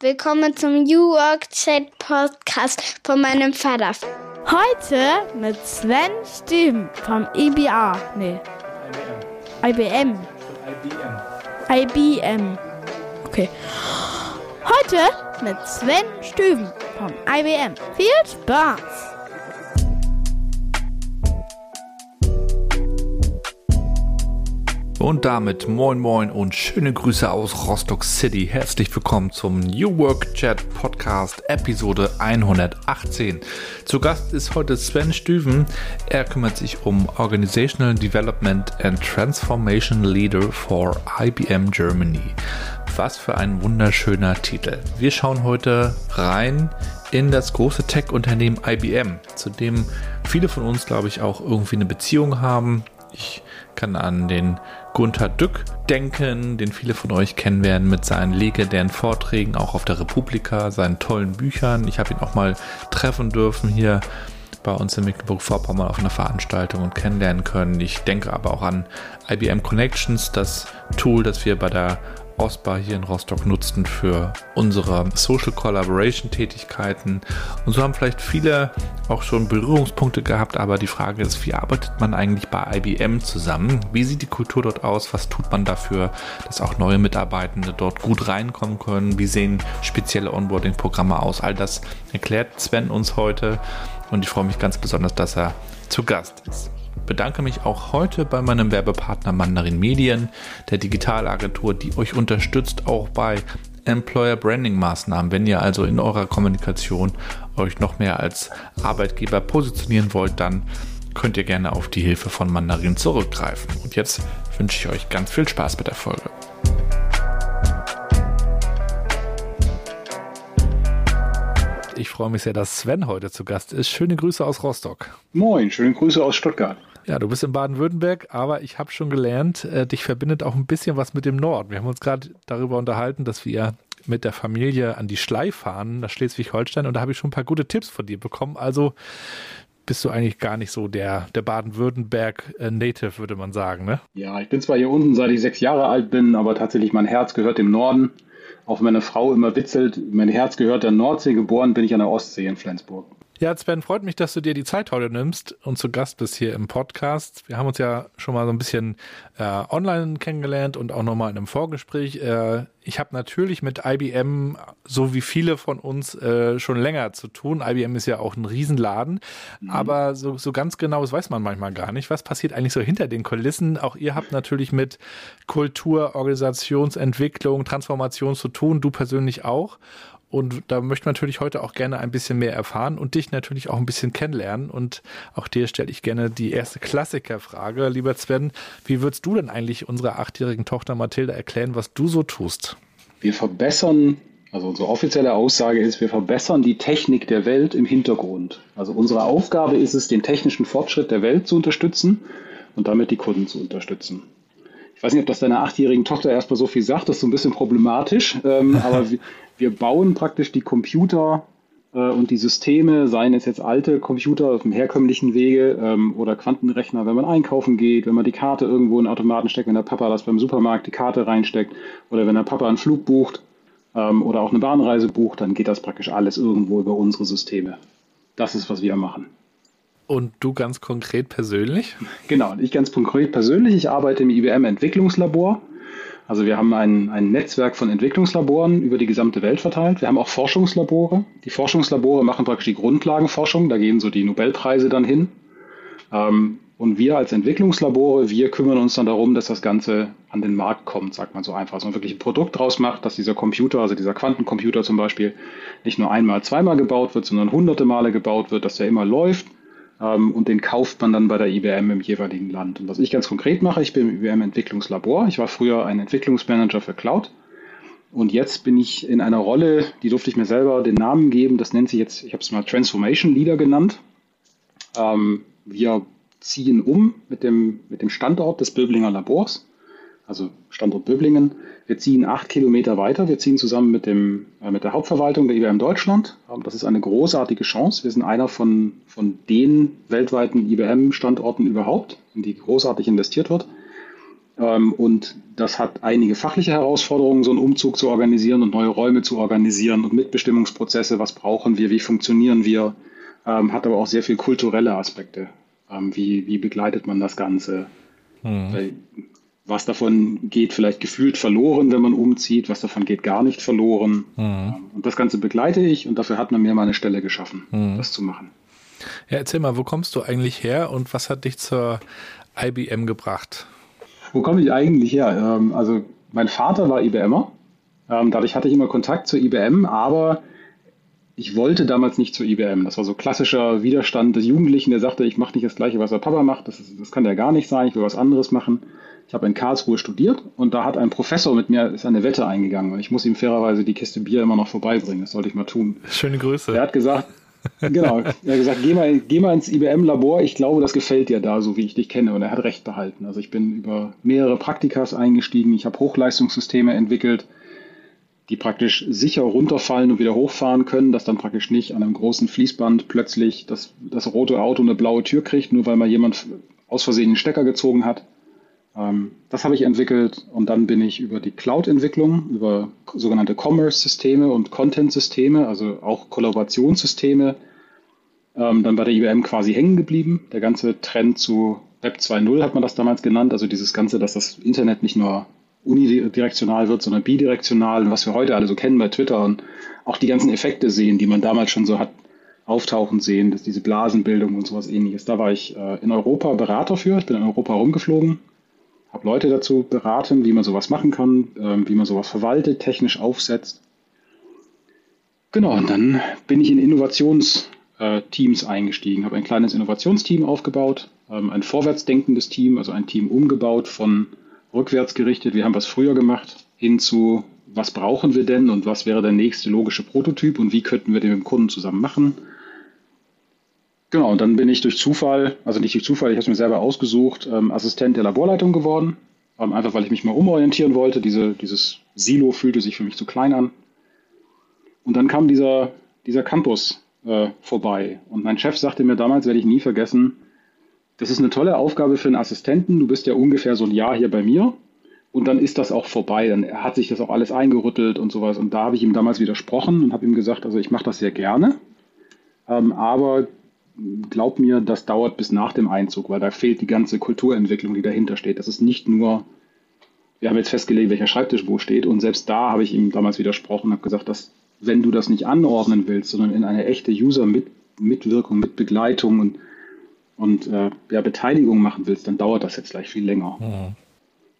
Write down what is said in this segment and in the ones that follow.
Willkommen zum New Work Chat Podcast von meinem Vater. Heute mit Sven Steven vom IBA. Nee. IBM. IBM. IBM. Okay. Heute mit Sven Stüven vom IBM. Viel Spaß! Und damit moin moin und schöne Grüße aus Rostock City. Herzlich willkommen zum New Work Chat Podcast Episode 118. Zu Gast ist heute Sven Stüven. Er kümmert sich um Organizational Development and Transformation Leader for IBM Germany. Was für ein wunderschöner Titel. Wir schauen heute rein in das große Tech-Unternehmen IBM, zu dem viele von uns, glaube ich, auch irgendwie eine Beziehung haben. Ich kann an den Gunther Dück denken, den viele von euch kennen werden mit seinen legendären Vorträgen, auch auf der Republika, seinen tollen Büchern. Ich habe ihn auch mal treffen dürfen hier bei uns in Mecklenburg-Vorpommern auf einer Veranstaltung und kennenlernen können. Ich denke aber auch an IBM Connections, das Tool, das wir bei der Osbar hier in Rostock nutzten für unsere Social Collaboration Tätigkeiten. Und so haben vielleicht viele auch schon Berührungspunkte gehabt, aber die Frage ist, wie arbeitet man eigentlich bei IBM zusammen? Wie sieht die Kultur dort aus? Was tut man dafür, dass auch neue Mitarbeitende dort gut reinkommen können? Wie sehen spezielle Onboarding-Programme aus? All das erklärt Sven uns heute und ich freue mich ganz besonders, dass er zu Gast ist bedanke mich auch heute bei meinem Werbepartner Mandarin Medien, der Digitalagentur, die euch unterstützt, auch bei Employer Branding Maßnahmen. Wenn ihr also in eurer Kommunikation euch noch mehr als Arbeitgeber positionieren wollt, dann könnt ihr gerne auf die Hilfe von Mandarin zurückgreifen. Und jetzt wünsche ich euch ganz viel Spaß mit der Folge. Ich freue mich sehr, dass Sven heute zu Gast ist. Schöne Grüße aus Rostock. Moin, schöne Grüße aus Stuttgart. Ja, du bist in Baden-Württemberg, aber ich habe schon gelernt, äh, dich verbindet auch ein bisschen was mit dem Norden. Wir haben uns gerade darüber unterhalten, dass wir mit der Familie an die Schlei fahren, nach Schleswig-Holstein, und da habe ich schon ein paar gute Tipps von dir bekommen. Also bist du eigentlich gar nicht so der, der Baden-Württemberg-Native, äh, würde man sagen, ne? Ja, ich bin zwar hier unten, seit ich sechs Jahre alt bin, aber tatsächlich mein Herz gehört dem Norden. Auch meine Frau immer witzelt, mein Herz gehört der Nordsee, geboren bin ich an der Ostsee in Flensburg. Ja, Sven, freut mich, dass du dir die Zeit heute nimmst und zu Gast bist hier im Podcast. Wir haben uns ja schon mal so ein bisschen äh, online kennengelernt und auch nochmal in einem Vorgespräch. Äh, ich habe natürlich mit IBM, so wie viele von uns, äh, schon länger zu tun. IBM ist ja auch ein Riesenladen, mhm. aber so, so ganz genau, das weiß man manchmal gar nicht. Was passiert eigentlich so hinter den Kulissen? Auch ihr habt natürlich mit Kultur, Organisationsentwicklung, Transformation zu tun, du persönlich auch. Und da möchte man natürlich heute auch gerne ein bisschen mehr erfahren und dich natürlich auch ein bisschen kennenlernen. Und auch dir stelle ich gerne die erste Klassikerfrage. Lieber Sven, wie würdest du denn eigentlich unserer achtjährigen Tochter Mathilda erklären, was du so tust? Wir verbessern, also unsere offizielle Aussage ist, wir verbessern die Technik der Welt im Hintergrund. Also unsere Aufgabe ist es, den technischen Fortschritt der Welt zu unterstützen und damit die Kunden zu unterstützen. Ich weiß nicht, ob das deiner achtjährigen Tochter erstmal so viel sagt, das ist so ein bisschen problematisch, ähm, aber wir bauen praktisch die Computer äh, und die Systeme, seien es jetzt alte Computer auf dem herkömmlichen Wege ähm, oder Quantenrechner, wenn man einkaufen geht, wenn man die Karte irgendwo in den Automaten steckt, wenn der Papa das beim Supermarkt die Karte reinsteckt oder wenn der Papa einen Flug bucht ähm, oder auch eine Bahnreise bucht, dann geht das praktisch alles irgendwo über unsere Systeme. Das ist, was wir machen. Und du ganz konkret persönlich? Genau, ich ganz konkret persönlich. Ich arbeite im IBM Entwicklungslabor. Also wir haben ein, ein Netzwerk von Entwicklungslaboren über die gesamte Welt verteilt. Wir haben auch Forschungslabore. Die Forschungslabore machen praktisch die Grundlagenforschung. Da gehen so die Nobelpreise dann hin. Ähm, und wir als Entwicklungslabore, wir kümmern uns dann darum, dass das Ganze an den Markt kommt, sagt man so einfach. Dass man wirklich ein Produkt draus macht, dass dieser Computer, also dieser Quantencomputer zum Beispiel, nicht nur einmal, zweimal gebaut wird, sondern hunderte Male gebaut wird, dass der immer läuft ähm, und den kauft man dann bei der IBM im jeweiligen Land. Und was ich ganz konkret mache, ich bin im IBM Entwicklungslabor. Ich war früher ein Entwicklungsmanager für Cloud. Und jetzt bin ich in einer Rolle, die durfte ich mir selber den Namen geben. Das nennt sich jetzt, ich habe es mal Transformation Leader genannt. Ähm, wir ziehen um mit dem, mit dem Standort des Böblinger Labors also Standort Böblingen. Wir ziehen acht Kilometer weiter. Wir ziehen zusammen mit, dem, äh, mit der Hauptverwaltung der IBM Deutschland. Das ist eine großartige Chance. Wir sind einer von, von den weltweiten IBM-Standorten überhaupt, in die großartig investiert wird. Ähm, und das hat einige fachliche Herausforderungen, so einen Umzug zu organisieren und neue Räume zu organisieren und Mitbestimmungsprozesse, was brauchen wir, wie funktionieren wir, ähm, hat aber auch sehr viel kulturelle Aspekte. Ähm, wie, wie begleitet man das Ganze? Mhm. Was davon geht vielleicht gefühlt verloren, wenn man umzieht, was davon geht gar nicht verloren. Mhm. Und das Ganze begleite ich und dafür hat man mir mal eine Stelle geschaffen, mhm. das zu machen. Ja, erzähl mal, wo kommst du eigentlich her und was hat dich zur IBM gebracht? Wo komme ich eigentlich her? Ähm, also mein Vater war IBMer. Ähm, dadurch hatte ich immer Kontakt zur IBM, aber ich wollte damals nicht zur IBM. Das war so klassischer Widerstand des Jugendlichen, der sagte, ich mache nicht das Gleiche, was der Papa macht. Das, ist, das kann ja gar nicht sein. Ich will was anderes machen. Ich habe in Karlsruhe studiert und da hat ein Professor mit mir ist eine Wette eingegangen. Und ich muss ihm fairerweise die Kiste Bier immer noch vorbeibringen. Das sollte ich mal tun. Schöne Grüße. Er hat gesagt, genau, er hat gesagt, geh mal, geh mal ins IBM-Labor. Ich glaube, das gefällt dir da, so wie ich dich kenne. Und er hat recht behalten. Also ich bin über mehrere Praktikas eingestiegen. Ich habe Hochleistungssysteme entwickelt die praktisch sicher runterfallen und wieder hochfahren können, dass dann praktisch nicht an einem großen Fließband plötzlich das, das rote Auto eine blaue Tür kriegt, nur weil mal jemand aus Versehen den Stecker gezogen hat. Ähm, das habe ich entwickelt und dann bin ich über die Cloud-Entwicklung, über sogenannte Commerce-Systeme und Content-Systeme, also auch Kollaborationssysteme, ähm, dann bei der IBM quasi hängen geblieben. Der ganze Trend zu Web 2.0 hat man das damals genannt, also dieses Ganze, dass das Internet nicht nur unidirektional wird, sondern bidirektional, was wir heute alle so kennen bei Twitter und auch die ganzen Effekte sehen, die man damals schon so hat auftauchen sehen, dass diese Blasenbildung und sowas ähnliches. Da war ich äh, in Europa Berater für. Ich bin in Europa rumgeflogen, habe Leute dazu beraten, wie man sowas machen kann, äh, wie man sowas verwaltet, technisch aufsetzt. Genau, und dann bin ich in Innovationsteams äh, eingestiegen, habe ein kleines Innovationsteam aufgebaut, ähm, ein vorwärtsdenkendes Team, also ein Team umgebaut von rückwärts gerichtet, wir haben was früher gemacht, hin zu, was brauchen wir denn und was wäre der nächste logische Prototyp und wie könnten wir den mit dem Kunden zusammen machen. Genau, und dann bin ich durch Zufall, also nicht durch Zufall, ich habe es mir selber ausgesucht, ähm, Assistent der Laborleitung geworden. Ähm, einfach weil ich mich mal umorientieren wollte. Diese, dieses Silo fühlte sich für mich zu klein an. Und dann kam dieser, dieser Campus äh, vorbei. Und mein Chef sagte mir damals, werde ich nie vergessen, das ist eine tolle Aufgabe für einen Assistenten. Du bist ja ungefähr so ein Jahr hier bei mir und dann ist das auch vorbei. Dann hat sich das auch alles eingerüttelt und sowas. Und da habe ich ihm damals widersprochen und habe ihm gesagt, also ich mache das sehr gerne, ähm, aber glaub mir, das dauert bis nach dem Einzug, weil da fehlt die ganze Kulturentwicklung, die dahinter steht. Das ist nicht nur, wir haben jetzt festgelegt, welcher Schreibtisch wo steht und selbst da habe ich ihm damals widersprochen und habe gesagt, dass wenn du das nicht anordnen willst, sondern in eine echte User-Mitwirkung, mit Begleitung und und äh, ja, Beteiligung machen willst, dann dauert das jetzt gleich viel länger. Mhm.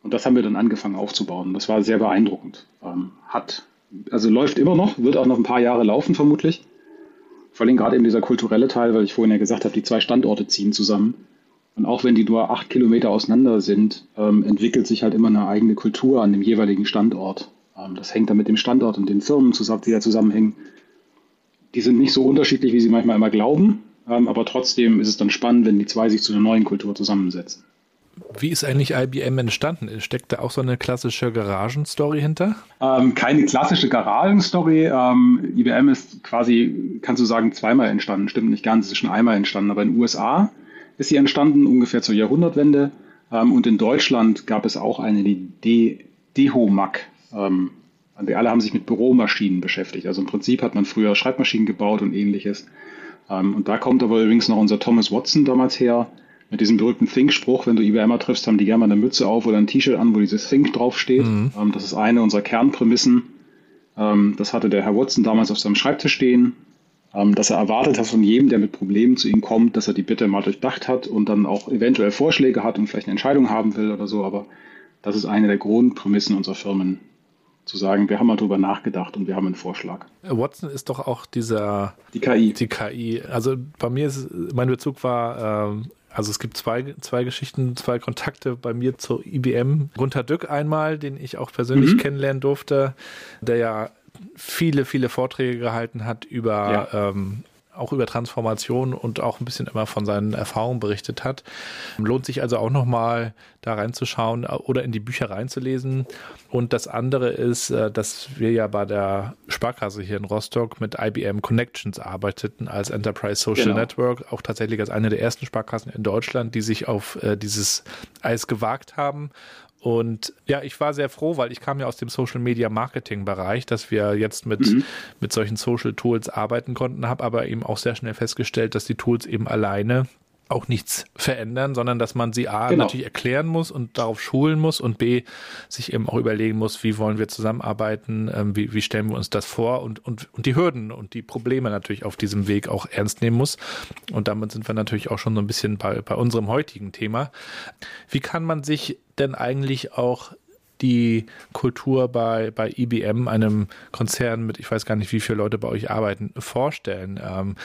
Und das haben wir dann angefangen aufzubauen. Das war sehr beeindruckend. Ähm, hat, also läuft immer noch, wird auch noch ein paar Jahre laufen vermutlich. Vor allem gerade eben dieser kulturelle Teil, weil ich vorhin ja gesagt habe, die zwei Standorte ziehen zusammen. Und auch wenn die nur acht Kilometer auseinander sind, ähm, entwickelt sich halt immer eine eigene Kultur an dem jeweiligen Standort. Ähm, das hängt dann mit dem Standort und den Firmen zusammen, die da zusammenhängen. Die sind nicht so unterschiedlich, wie sie manchmal immer glauben, ähm, aber trotzdem ist es dann spannend, wenn die zwei sich zu einer neuen Kultur zusammensetzen. Wie ist eigentlich IBM entstanden? Steckt da auch so eine klassische Garagenstory hinter? Ähm, keine klassische Garagenstory. Ähm, IBM ist quasi, kannst du sagen, zweimal entstanden. Stimmt nicht ganz, es ist schon einmal entstanden. Aber in den USA ist sie entstanden, ungefähr zur Jahrhundertwende. Ähm, und in Deutschland gab es auch eine, die Dehomac. Ähm, die alle haben sich mit Büromaschinen beschäftigt. Also im Prinzip hat man früher Schreibmaschinen gebaut und ähnliches. Ähm, und da kommt aber übrigens noch unser Thomas Watson damals her, mit diesem berühmten Think-Spruch, wenn du IBMer triffst, haben die gerne mal eine Mütze auf oder ein T-Shirt an, wo dieses Think draufsteht. Mhm. Ähm, das ist eine unserer Kernprämissen. Ähm, das hatte der Herr Watson damals auf seinem Schreibtisch stehen, dass er erwartet hat von jedem, der mit Problemen zu ihm kommt, dass er die Bitte mal durchdacht hat und dann auch eventuell Vorschläge hat und vielleicht eine Entscheidung haben will oder so. Aber das ist eine der Grundprämissen unserer Firmen, zu sagen, wir haben mal drüber nachgedacht und wir haben einen Vorschlag. Watson ist doch auch dieser die KI. Die KI. Also bei mir ist mein Bezug war, ähm, also es gibt zwei, zwei Geschichten, zwei Kontakte bei mir zur IBM. Gunter Dück einmal, den ich auch persönlich mhm. kennenlernen durfte, der ja viele, viele Vorträge gehalten hat über ja. ähm, auch über Transformation und auch ein bisschen immer von seinen Erfahrungen berichtet hat. Lohnt sich also auch nochmal da reinzuschauen oder in die Bücher reinzulesen. Und das andere ist, äh, dass wir ja bei der Sparkasse hier in Rostock mit IBM Connections arbeiteten als Enterprise Social genau. Network, auch tatsächlich als eine der ersten Sparkassen in Deutschland, die sich auf äh, dieses Eis gewagt haben Und ja, ich war sehr froh, weil ich kam ja aus dem Social Media Marketing Bereich, dass wir jetzt mit, mhm. mit solchen Social Tools arbeiten konnten, habe aber eben auch sehr schnell festgestellt, dass die Tools eben alleine auch nichts verändern, sondern dass man sie A genau. natürlich erklären muss und darauf schulen muss und B sich eben auch überlegen muss, wie wollen wir zusammenarbeiten, ähm, wie, wie stellen wir uns das vor und, und, und die Hürden und die Probleme natürlich auf diesem Weg auch ernst nehmen muss. Und damit sind wir natürlich auch schon so ein bisschen bei, bei unserem heutigen Thema. Wie kann man sich denn eigentlich auch die Kultur bei, bei IBM, einem Konzern mit, ich weiß gar nicht, wie viele Leute bei euch arbeiten, vorstellen? Ähm,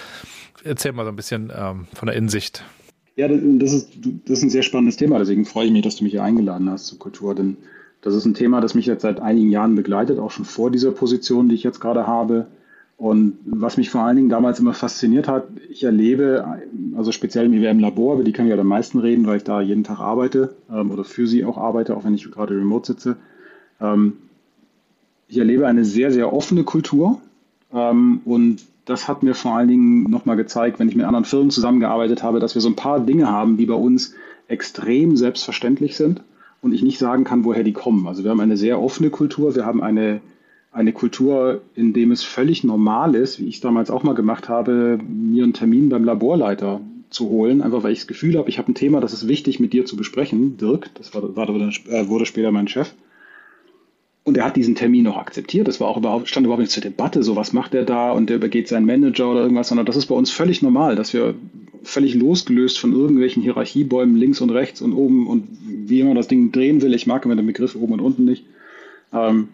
erzähl mal so ein bisschen ähm, von der Insicht. Ja, das ist, das ist ein sehr spannendes Thema, deswegen freue ich mich, dass du mich hier eingeladen hast zur Kultur, denn das ist ein Thema, das mich jetzt seit einigen Jahren begleitet, auch schon vor dieser Position, die ich jetzt gerade habe. Und was mich vor allen Dingen damals immer fasziniert hat, ich erlebe, also speziell im IWM-Labor, über die kann ich ja am meisten reden, weil ich da jeden Tag arbeite ähm, oder für sie auch arbeite, auch wenn ich gerade remote sitze. Ähm, ich erlebe eine sehr, sehr offene Kultur ähm, und das hat mir vor allen Dingen nochmal gezeigt, wenn ich mit anderen Firmen zusammengearbeitet habe, dass wir so ein paar Dinge haben, die bei uns extrem selbstverständlich sind und ich nicht sagen kann, woher die kommen. Also wir haben eine sehr offene Kultur, wir haben eine eine Kultur, in dem es völlig normal ist, wie ich es damals auch mal gemacht habe, mir einen Termin beim Laborleiter zu holen, einfach weil ich das Gefühl habe, ich habe ein Thema, das ist wichtig mit dir zu besprechen. Dirk, das war, war, äh, wurde später mein Chef. Und er hat diesen Termin auch akzeptiert. Das war auch überhaupt, stand überhaupt nicht zur Debatte, so was macht er da und der übergeht seinen Manager oder irgendwas, sondern das ist bei uns völlig normal, dass wir völlig losgelöst von irgendwelchen Hierarchiebäumen links und rechts und oben und wie immer das Ding drehen will. Ich mag immer den Begriff oben und unten nicht. Ähm,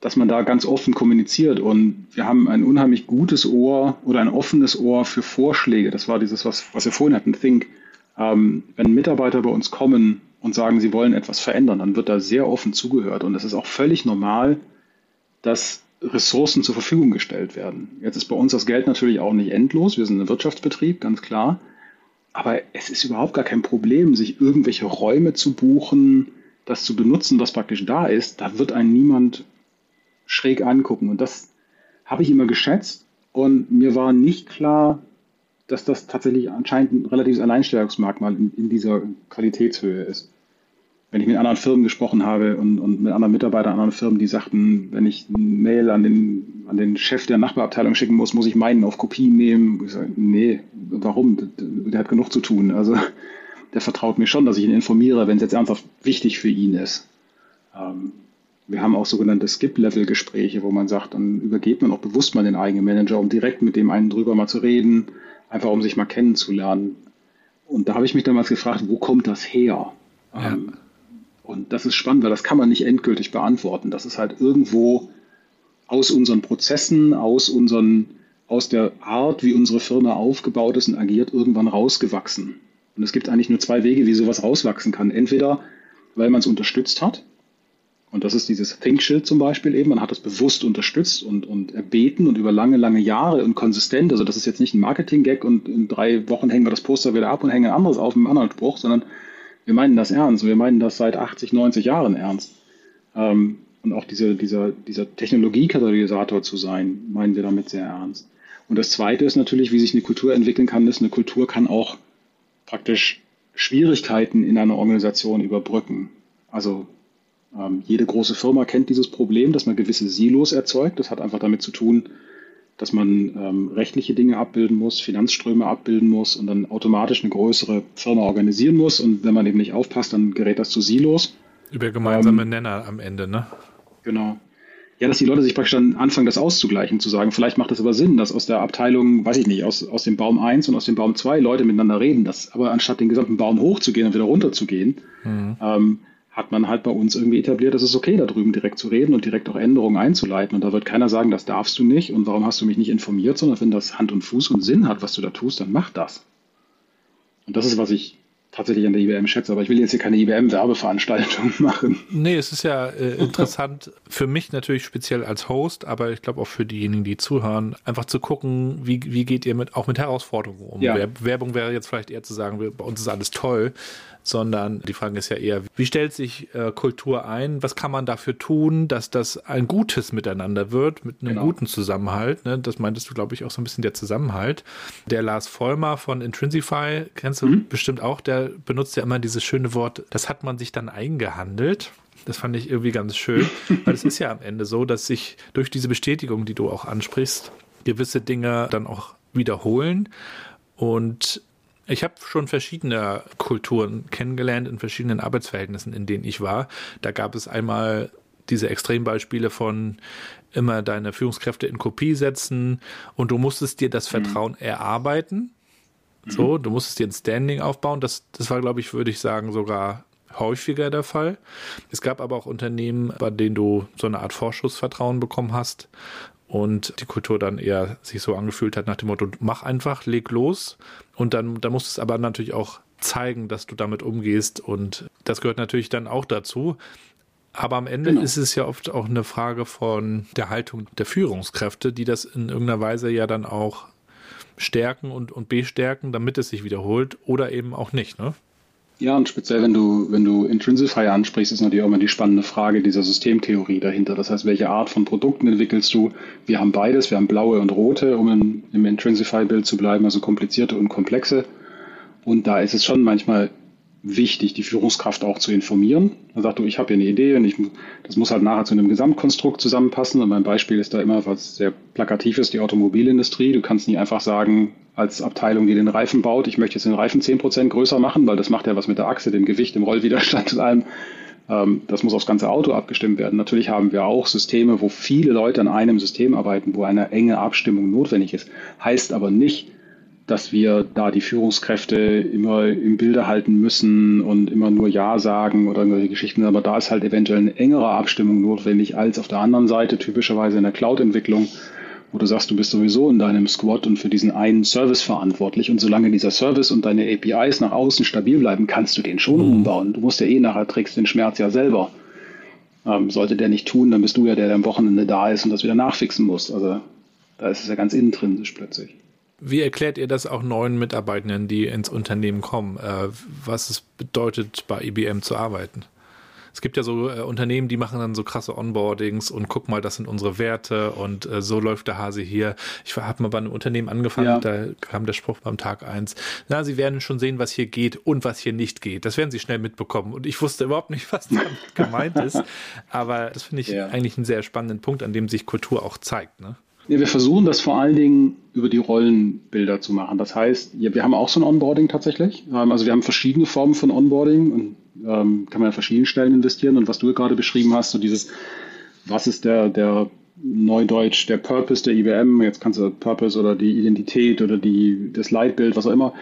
dass man da ganz offen kommuniziert. Und wir haben ein unheimlich gutes Ohr oder ein offenes Ohr für Vorschläge. Das war dieses, was, was wir vorhin hatten, Think. Ähm, wenn Mitarbeiter bei uns kommen und sagen, sie wollen etwas verändern, dann wird da sehr offen zugehört. Und es ist auch völlig normal, dass Ressourcen zur Verfügung gestellt werden. Jetzt ist bei uns das Geld natürlich auch nicht endlos. Wir sind ein Wirtschaftsbetrieb, ganz klar. Aber es ist überhaupt gar kein Problem, sich irgendwelche Räume zu buchen, das zu benutzen, was praktisch da ist. Da wird einen niemand schräg angucken. Und das habe ich immer geschätzt und mir war nicht klar, dass das tatsächlich anscheinend ein relatives Alleinstellungsmerkmal in, in dieser Qualitätshöhe ist. Wenn ich mit anderen Firmen gesprochen habe und, und mit anderen Mitarbeitern anderen Firmen, die sagten, wenn ich eine Mail an den, an den Chef der Nachbarabteilung schicken muss, muss ich meinen auf Kopie nehmen. Ich sage, nee, warum? Der hat genug zu tun. Also der vertraut mir schon, dass ich ihn informiere, wenn es jetzt ernsthaft wichtig für ihn ist. Ähm, wir haben auch sogenannte Skip-Level-Gespräche, wo man sagt, dann übergeht man auch bewusst mal den eigenen Manager, um direkt mit dem einen drüber mal zu reden, einfach um sich mal kennenzulernen. Und da habe ich mich damals gefragt, wo kommt das her? Ja. Ähm, und das ist spannend, weil das kann man nicht endgültig beantworten. Das ist halt irgendwo aus unseren Prozessen, aus unseren, aus der Art, wie unsere Firma aufgebaut ist und agiert, irgendwann rausgewachsen. Und es gibt eigentlich nur zwei Wege, wie sowas rauswachsen kann. Entweder, weil man es unterstützt hat, und das ist dieses Think-Schild zum Beispiel eben. Man hat das bewusst unterstützt und, und erbeten und über lange, lange Jahre und konsistent. Also das ist jetzt nicht ein Marketing-Gag und in drei Wochen hängen wir das Poster wieder ab und hängen ein anderes auf mit einem anderen Spruch, sondern wir meinen das ernst. Wir meinen das seit 80, 90 Jahren ernst. Ähm, und auch diese, dieser, dieser Technologiekatalysator zu sein, meinen wir damit sehr ernst. Und das Zweite ist natürlich, wie sich eine Kultur entwickeln kann, ist, eine Kultur kann auch praktisch Schwierigkeiten in einer Organisation überbrücken. Also ähm, jede große Firma kennt dieses Problem, dass man gewisse Silos erzeugt. Das hat einfach damit zu tun, dass man ähm, rechtliche Dinge abbilden muss, Finanzströme abbilden muss und dann automatisch eine größere Firma organisieren muss. Und wenn man eben nicht aufpasst, dann gerät das zu Silos. Über gemeinsame ähm, Nenner am Ende, ne? Genau. Ja, dass die Leute sich praktisch dann anfangen, das auszugleichen, zu sagen, vielleicht macht es aber Sinn, dass aus der Abteilung, weiß ich nicht, aus, aus dem Baum 1 und aus dem Baum 2 Leute miteinander reden, dass aber anstatt den gesamten Baum hochzugehen und wieder runterzugehen, mhm. ähm, hat man halt bei uns irgendwie etabliert, es ist okay, da drüben direkt zu reden und direkt auch Änderungen einzuleiten. Und da wird keiner sagen, das darfst du nicht und warum hast du mich nicht informiert, sondern wenn das Hand und Fuß und Sinn hat, was du da tust, dann mach das. Und das ist, was ich tatsächlich an der IBM schätze, aber ich will jetzt hier keine IBM-Werbeveranstaltung machen. Nee, es ist ja äh, interessant für mich natürlich speziell als Host, aber ich glaube auch für diejenigen, die zuhören, einfach zu gucken, wie, wie geht ihr mit auch mit Herausforderungen um. Ja. Werbung wäre jetzt vielleicht eher zu sagen, bei uns ist alles toll sondern die Frage ist ja eher, wie stellt sich äh, Kultur ein? Was kann man dafür tun, dass das ein gutes Miteinander wird, mit einem genau. guten Zusammenhalt? Ne? Das meintest du, glaube ich, auch so ein bisschen der Zusammenhalt. Der Lars Vollmer von Intrinsify, kennst du mhm. bestimmt auch, der benutzt ja immer dieses schöne Wort, das hat man sich dann eingehandelt. Das fand ich irgendwie ganz schön, weil es ist ja am Ende so, dass sich durch diese Bestätigung, die du auch ansprichst, gewisse Dinge dann auch wiederholen. Und ich habe schon verschiedene Kulturen kennengelernt in verschiedenen Arbeitsverhältnissen, in denen ich war. Da gab es einmal diese Extrembeispiele von immer deine Führungskräfte in Kopie setzen und du musstest dir das mhm. Vertrauen mhm. erarbeiten. So, du musstest dir ein Standing aufbauen. Das, das war, glaube ich, würde ich sagen, sogar häufiger der Fall. Es gab aber auch Unternehmen, bei denen du so eine Art Vorschussvertrauen bekommen hast und die Kultur dann eher sich so angefühlt hat nach dem Motto, mach einfach, leg los. Und dann, da musst du es aber natürlich auch zeigen, dass du damit umgehst. Und das gehört natürlich dann auch dazu. Aber am Ende genau. ist es ja oft auch eine Frage von der Haltung der Führungskräfte, die das in irgendeiner Weise ja dann auch stärken und, und bestärken, damit es sich wiederholt oder eben auch nicht, ne? Ja, und speziell, wenn du, wenn du Intrinsify ansprichst, ist natürlich auch immer die spannende Frage dieser Systemtheorie dahinter. Das heißt, welche Art von Produkten entwickelst du? Wir haben beides, wir haben blaue und rote, um in, im Intrinsify-Bild zu bleiben, also komplizierte und komplexe. Und da ist es schon manchmal wichtig, die Führungskraft auch zu informieren. Dann sagt du, ich habe hier eine Idee und ich, das muss halt nachher zu einem Gesamtkonstrukt zusammenpassen. Und mein Beispiel ist da immer was sehr plakatives, die Automobilindustrie. Du kannst nie einfach sagen, als Abteilung, die den Reifen baut, ich möchte jetzt den Reifen 10% größer machen, weil das macht ja was mit der Achse, dem Gewicht, dem Rollwiderstand und allem. Ähm, das muss aufs ganze Auto abgestimmt werden. Natürlich haben wir auch Systeme, wo viele Leute an einem System arbeiten, wo eine enge Abstimmung notwendig ist. Heißt aber nicht, dass wir da die Führungskräfte immer im Bilde halten müssen und immer nur Ja sagen oder irgendwelche Geschichten. Aber da ist halt eventuell eine engere Abstimmung notwendig als auf der anderen Seite, typischerweise in der Cloud-Entwicklung, wo du sagst, du bist sowieso in deinem Squad und für diesen einen Service verantwortlich. Und solange dieser Service und deine APIs nach außen stabil bleiben, kannst du den schon mhm. umbauen. Du musst ja eh nachher trägst den Schmerz ja selber. Ähm, sollte der nicht tun, dann bist du ja der, der am Wochenende da ist und das wieder nachfixen muss. Also da ist es ja ganz intrinsisch plötzlich. Wie erklärt ihr das auch neuen Mitarbeitenden, die ins Unternehmen kommen, äh, was es bedeutet, bei IBM zu arbeiten? Es gibt ja so äh, Unternehmen, die machen dann so krasse Onboardings und guck mal, das sind unsere Werte und äh, so läuft der Hase hier. Ich habe mal bei einem Unternehmen angefangen, ja. da kam der Spruch beim Tag eins. Na, Sie werden schon sehen, was hier geht und was hier nicht geht. Das werden Sie schnell mitbekommen. Und ich wusste überhaupt nicht, was damit gemeint ist. Aber das finde ich ja. eigentlich einen sehr spannenden Punkt, an dem sich Kultur auch zeigt. Ne? Ja, wir versuchen das vor allen Dingen über die Rollenbilder zu machen. Das heißt, wir haben auch so ein Onboarding tatsächlich. Also wir haben verschiedene Formen von Onboarding und ähm, kann man an verschiedenen Stellen investieren. Und was du gerade beschrieben hast, so dieses, was ist der, der Neudeutsch, der Purpose der IBM, jetzt kannst du Purpose oder die Identität oder die, das Leitbild, was auch immer,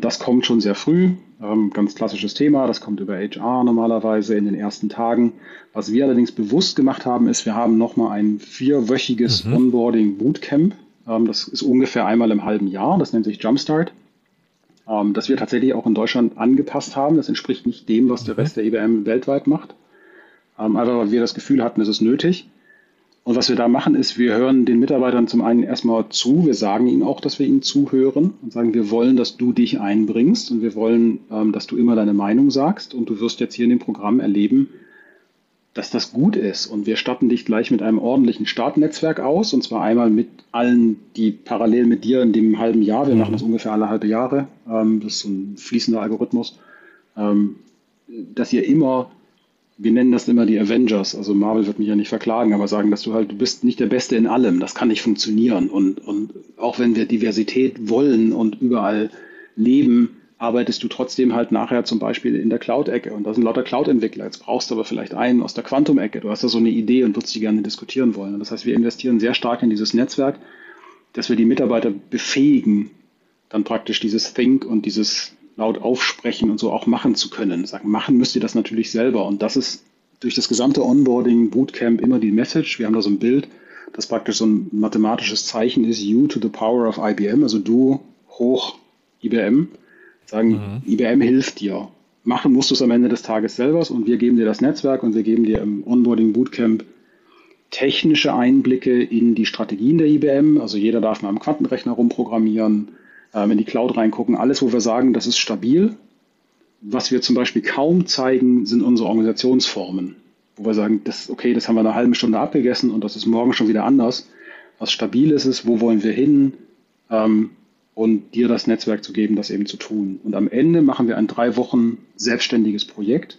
das kommt schon sehr früh. Ähm, ganz klassisches Thema. Das kommt über HR normalerweise in den ersten Tagen. Was wir allerdings bewusst gemacht haben, ist, wir haben nochmal ein vierwöchiges mhm. Onboarding Bootcamp. Ähm, das ist ungefähr einmal im halben Jahr. Das nennt sich Jumpstart. Das wir tatsächlich auch in Deutschland angepasst haben. Das entspricht nicht dem, was der mhm. Rest der IBM weltweit macht. Einfach weil wir das Gefühl hatten, es ist nötig. Und was wir da machen, ist, wir hören den Mitarbeitern zum einen erstmal zu, wir sagen ihnen auch, dass wir ihnen zuhören und sagen, wir wollen, dass du dich einbringst und wir wollen, ähm, dass du immer deine Meinung sagst und du wirst jetzt hier in dem Programm erleben, dass das gut ist. Und wir statten dich gleich mit einem ordentlichen Startnetzwerk aus und zwar einmal mit allen, die parallel mit dir in dem halben Jahr, wir mhm. machen das ungefähr alle halbe Jahre, ähm, das ist so ein fließender Algorithmus, ähm, dass ihr immer wir nennen das immer die Avengers. Also Marvel wird mich ja nicht verklagen, aber sagen, dass du halt, du bist nicht der Beste in allem. Das kann nicht funktionieren. Und, und auch wenn wir Diversität wollen und überall leben, arbeitest du trotzdem halt nachher zum Beispiel in der Cloud-Ecke. Und da sind lauter Cloud-Entwickler. Jetzt brauchst du aber vielleicht einen aus der Quantum-Ecke. Du hast da so eine Idee und würdest die gerne diskutieren wollen. Und das heißt, wir investieren sehr stark in dieses Netzwerk, dass wir die Mitarbeiter befähigen, dann praktisch dieses Think und dieses laut aufsprechen und so auch machen zu können. Sagen, machen müsst ihr das natürlich selber. Und das ist durch das gesamte Onboarding, Bootcamp immer die Message. Wir haben da so ein Bild, das praktisch so ein mathematisches Zeichen ist, you to the power of IBM, also du hoch IBM. Sagen, mhm. IBM hilft dir. Machen musst du es am Ende des Tages selber und wir geben dir das Netzwerk und wir geben dir im Onboarding Bootcamp technische Einblicke in die Strategien der IBM. Also jeder darf mal am Quantenrechner rumprogrammieren in die Cloud reingucken. Alles, wo wir sagen, das ist stabil. Was wir zum Beispiel kaum zeigen, sind unsere Organisationsformen. Wo wir sagen, das, okay, das haben wir eine halbe Stunde abgegessen und das ist morgen schon wieder anders. Was stabil ist, ist, wo wollen wir hin? Ähm, und dir das Netzwerk zu geben, das eben zu tun. Und am Ende machen wir ein drei Wochen selbstständiges Projekt.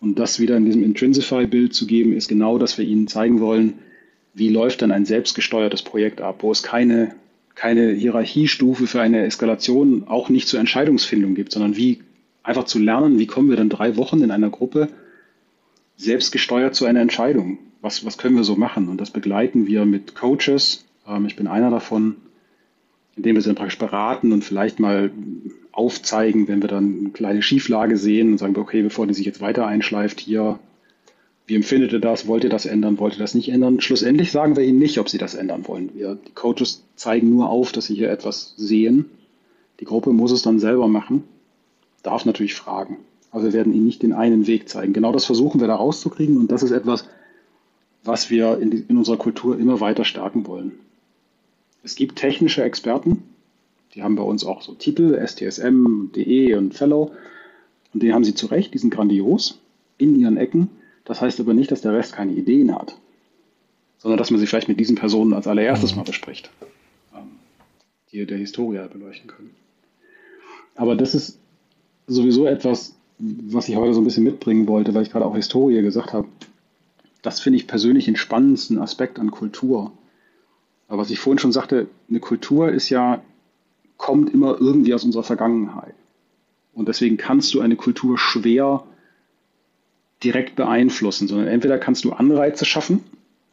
Und das wieder in diesem Intrinsify-Bild zu geben, ist genau, dass wir Ihnen zeigen wollen, wie läuft dann ein selbstgesteuertes Projekt ab, wo es keine, keine Hierarchiestufe für eine Eskalation auch nicht zur Entscheidungsfindung gibt, sondern wie einfach zu lernen, wie kommen wir dann drei Wochen in einer Gruppe selbstgesteuert zu einer Entscheidung. Was, was können wir so machen? Und das begleiten wir mit Coaches. Ähm, ich bin einer davon, indem wir sie dann praktisch beraten und vielleicht mal aufzeigen, wenn wir dann eine kleine Schieflage sehen und sagen, okay, bevor die sich jetzt weiter einschleift, hier, wie empfindet ihr das? Wollt ihr das ändern? Wollt ihr das nicht ändern? Schlussendlich sagen wir ihnen nicht, ob sie das ändern wollen. Wir, die Coaches zeigen nur auf, dass sie hier etwas sehen. Die Gruppe muss es dann selber machen, darf natürlich fragen. Aber wir werden ihnen nicht den einen Weg zeigen. Genau das versuchen wir da rauszukriegen und das ist etwas, was wir in, die, in unserer Kultur immer weiter stärken wollen. Es gibt technische Experten, die haben bei uns auch so Titel, STSM, DE und Fellow. Und den haben sie zu Recht, die sind grandios in ihren Ecken. Das heißt aber nicht, dass der Rest keine Ideen hat, sondern dass man sie vielleicht mit diesen Personen als allererstes mhm. mal bespricht, ähm, die der Historie beleuchten können. Aber das ist sowieso etwas, was ich heute so ein bisschen mitbringen wollte, weil ich gerade auch Historie gesagt habe. Das finde ich persönlich den spannendsten Aspekt an Kultur. Aber was ich vorhin schon sagte, eine Kultur ist ja, kommt immer irgendwie aus unserer Vergangenheit. Und deswegen kannst du eine Kultur schwer direkt beeinflussen, sondern entweder kannst du Anreize schaffen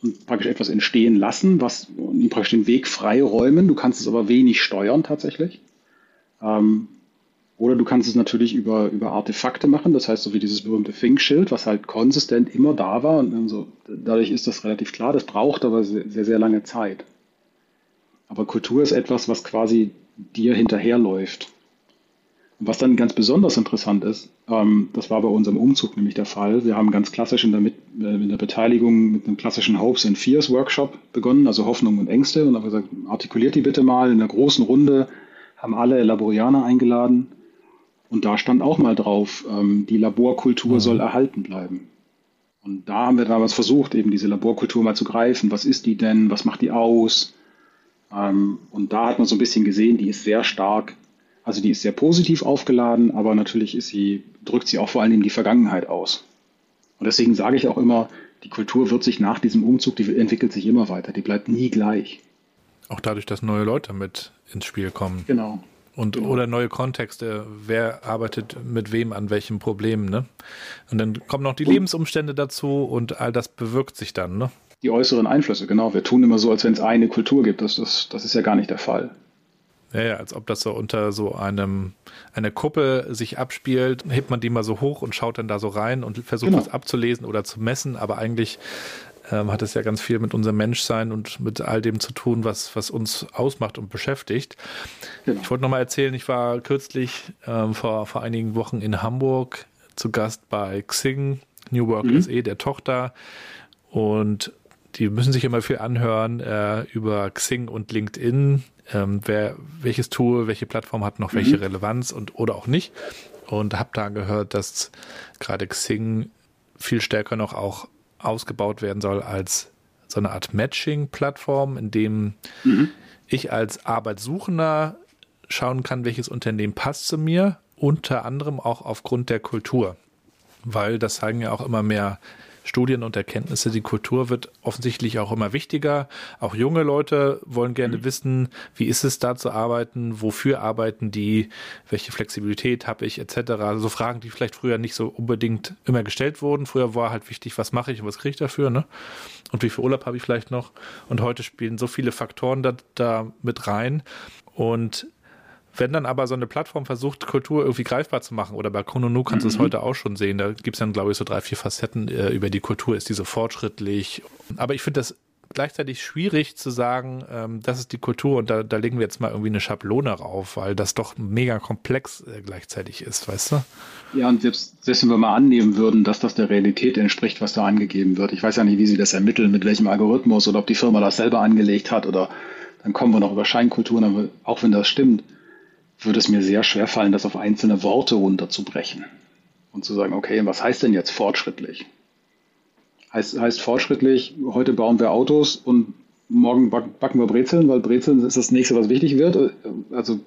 und praktisch etwas entstehen lassen, was praktisch den Weg freiräumen, du kannst es aber wenig steuern tatsächlich. Ähm, oder du kannst es natürlich über, über Artefakte machen, das heißt so wie dieses berühmte Think-Schild, was halt konsistent immer da war. Und so, dadurch ist das relativ klar, das braucht aber sehr, sehr, sehr lange Zeit. Aber Kultur ist etwas, was quasi dir hinterherläuft. Und was dann ganz besonders interessant ist, das war bei unserem Umzug nämlich der Fall. Wir haben ganz klassisch in der, mit, äh, in der Beteiligung mit einem klassischen Hopes and Fears Workshop begonnen, also Hoffnung und Ängste. Und haben gesagt, artikuliert die bitte mal in einer großen Runde, haben alle Laborianer eingeladen. Und da stand auch mal drauf, ähm, die Laborkultur mhm. soll erhalten bleiben. Und da haben wir damals versucht, eben diese Laborkultur mal zu greifen. Was ist die denn? Was macht die aus? Ähm, und da hat man so ein bisschen gesehen, die ist sehr stark, also die ist sehr positiv aufgeladen, aber natürlich ist sie, drückt sie auch vor allem die Vergangenheit aus. Und deswegen sage ich auch immer, die Kultur wird sich nach diesem Umzug, die entwickelt sich immer weiter, die bleibt nie gleich. Auch dadurch, dass neue Leute mit ins Spiel kommen. Genau. Und genau. oder neue Kontexte, wer arbeitet mit wem an welchen Problemen, ne? Und dann kommen noch die und, Lebensumstände dazu und all das bewirkt sich dann, ne? die äußeren Einflüsse, genau. Wir tun immer so, als wenn es eine Kultur gibt. Das, das, das ist ja gar nicht der Fall. Ja, ja, als ob das so unter so einem einer Kuppe sich abspielt, hebt man die mal so hoch und schaut dann da so rein und versucht genau. was abzulesen oder zu messen, aber eigentlich ähm, hat es ja ganz viel mit unserem Menschsein und mit all dem zu tun, was, was uns ausmacht und beschäftigt. Genau. Ich wollte noch mal erzählen, ich war kürzlich ähm, vor, vor einigen Wochen in Hamburg zu Gast bei Xing, New Work mhm. SE, der Tochter. Und die müssen sich immer viel anhören äh, über Xing und LinkedIn. Ähm, wer welches Tool, welche Plattform hat noch mhm. welche Relevanz und oder auch nicht. Und habe da gehört, dass gerade Xing viel stärker noch auch ausgebaut werden soll als so eine Art Matching-Plattform, in dem mhm. ich als Arbeitssuchender schauen kann, welches Unternehmen passt zu mir, unter anderem auch aufgrund der Kultur. Weil das zeigen ja auch immer mehr Studien und Erkenntnisse. Die Kultur wird offensichtlich auch immer wichtiger. Auch junge Leute wollen gerne mhm. wissen, wie ist es da zu arbeiten, wofür arbeiten die, welche Flexibilität habe ich etc. Also so Fragen, die vielleicht früher nicht so unbedingt immer gestellt wurden. Früher war halt wichtig, was mache ich und was kriege ich dafür, ne? Und wie viel Urlaub habe ich vielleicht noch? Und heute spielen so viele Faktoren da, da mit rein. Und wenn dann aber so eine Plattform versucht, Kultur irgendwie greifbar zu machen, oder bei Konono kannst du mhm. es heute auch schon sehen, da gibt es dann, glaube ich, so drei, vier Facetten äh, über die Kultur, ist die so fortschrittlich. Aber ich finde das gleichzeitig schwierig zu sagen, ähm, das ist die Kultur und da, da legen wir jetzt mal irgendwie eine Schablone rauf, weil das doch mega komplex äh, gleichzeitig ist, weißt du? Ja, und selbst, selbst wenn wir mal annehmen würden, dass das der Realität entspricht, was da angegeben wird. Ich weiß ja nicht, wie sie das ermitteln, mit welchem Algorithmus oder ob die Firma das selber angelegt hat oder dann kommen wir noch über Scheinkulturen, auch wenn das stimmt, würde es mir sehr schwer fallen, das auf einzelne Worte runterzubrechen und zu sagen, okay, was heißt denn jetzt fortschrittlich? Heißt, heißt fortschrittlich, heute bauen wir Autos und morgen backen wir Brezeln, weil Brezeln ist das nächste, was wichtig wird. Also,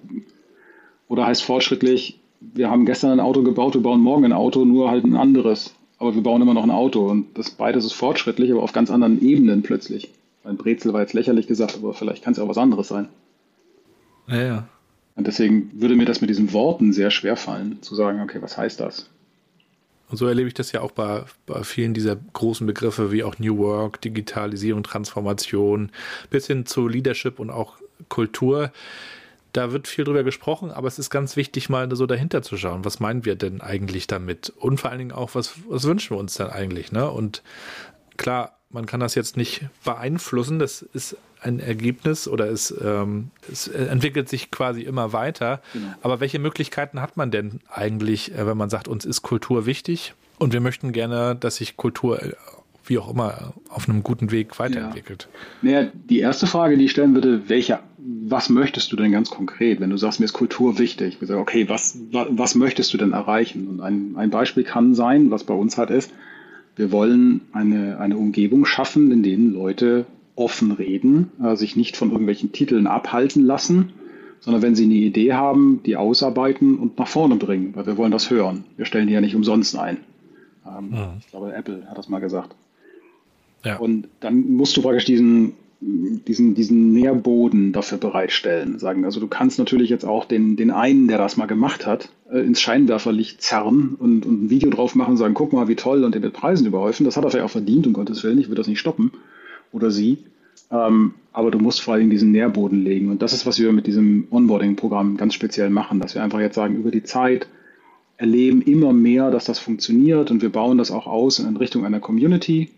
oder heißt fortschrittlich, wir haben gestern ein Auto gebaut, wir bauen morgen ein Auto, nur halt ein anderes. Aber wir bauen immer noch ein Auto und das beides ist fortschrittlich, aber auf ganz anderen Ebenen plötzlich. Ein Brezel war jetzt lächerlich gesagt, aber vielleicht kann es ja auch was anderes sein. Ja, ja. Und deswegen würde mir das mit diesen Worten sehr schwer fallen, zu sagen, okay, was heißt das? Und so erlebe ich das ja auch bei, bei vielen dieser großen Begriffe wie auch New Work, Digitalisierung, Transformation, bis hin zu Leadership und auch Kultur. Da wird viel drüber gesprochen, aber es ist ganz wichtig, mal so dahinter zu schauen. Was meinen wir denn eigentlich damit? Und vor allen Dingen auch, was, was wünschen wir uns denn eigentlich? Ne? Und klar, man kann das jetzt nicht beeinflussen. Das ist ein Ergebnis oder es, ähm, es entwickelt sich quasi immer weiter. Genau. Aber welche Möglichkeiten hat man denn eigentlich, äh, wenn man sagt, uns ist Kultur wichtig und wir möchten gerne, dass sich Kultur äh, wie auch immer auf einem guten Weg weiterentwickelt? Ja. Naja, die erste Frage, die ich stellen würde, welche, was möchtest du denn ganz konkret, wenn du sagst, mir ist Kultur wichtig? Ich sage, okay, was, was möchtest du denn erreichen? Und ein, ein Beispiel kann sein, was bei uns halt ist, wir wollen eine, eine Umgebung schaffen, in denen Leute offen reden, äh, sich nicht von irgendwelchen Titeln abhalten lassen, sondern wenn sie eine Idee haben, die ausarbeiten und nach vorne bringen, weil wir wollen das hören. Wir stellen die ja nicht umsonst ein. Ähm, ja. Ich glaube, Apple hat das mal gesagt. Ja. Und dann musst du praktisch diesen, diesen, diesen Nährboden dafür bereitstellen. Sagen, also du kannst natürlich jetzt auch den, den einen, der das mal gemacht hat, äh, ins Scheinwerferlicht zerren und, und ein Video drauf machen und sagen, guck mal, wie toll und den mit Preisen überhäufen. Das hat er vielleicht auch verdient, um Gottes Willen, ich will das nicht stoppen. Oder sie. Ähm, aber du musst vor allem diesen Nährboden legen. Und das ist, was wir mit diesem Onboarding-Programm ganz speziell machen, dass wir einfach jetzt sagen, über die Zeit erleben immer mehr, dass das funktioniert und wir bauen das auch aus in Richtung einer Community,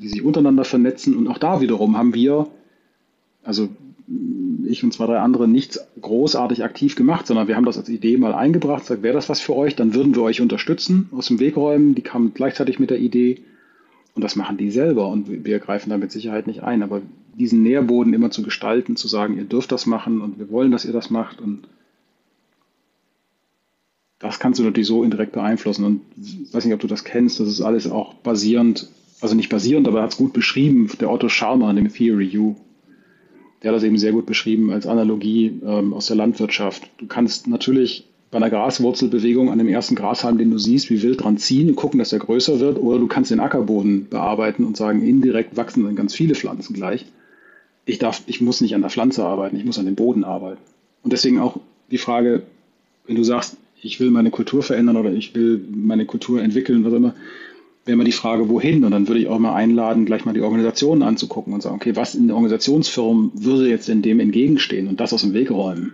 die sich untereinander vernetzen. Und auch da wiederum haben wir, also ich und zwei, drei andere, nichts großartig aktiv gemacht, sondern wir haben das als Idee mal eingebracht, gesagt, wäre das was für euch, dann würden wir euch unterstützen, aus dem Weg räumen. Die kamen gleichzeitig mit der Idee. Und das machen die selber und wir greifen da mit Sicherheit nicht ein. Aber diesen Nährboden immer zu gestalten, zu sagen, ihr dürft das machen und wir wollen, dass ihr das macht und das kannst du natürlich so indirekt beeinflussen. Und ich weiß nicht, ob du das kennst, das ist alles auch basierend also nicht basierend, aber er hat es gut beschrieben, der Otto Scharmer in dem Theory U. Der hat das eben sehr gut beschrieben als Analogie ähm, aus der Landwirtschaft. Du kannst natürlich bei einer Graswurzelbewegung an dem ersten Grashalm, den du siehst, wie wild dran ziehen und gucken, dass der größer wird, oder du kannst den Ackerboden bearbeiten und sagen, indirekt wachsen dann ganz viele Pflanzen gleich. Ich darf, ich muss nicht an der Pflanze arbeiten, ich muss an dem Boden arbeiten. Und deswegen auch die Frage, wenn du sagst, ich will meine Kultur verändern oder ich will meine Kultur entwickeln, was immer, wäre mal die Frage, wohin? Und dann würde ich auch mal einladen, gleich mal die Organisationen anzugucken und sagen, okay, was in der Organisationsfirma würde jetzt denn dem entgegenstehen und das aus dem Weg räumen?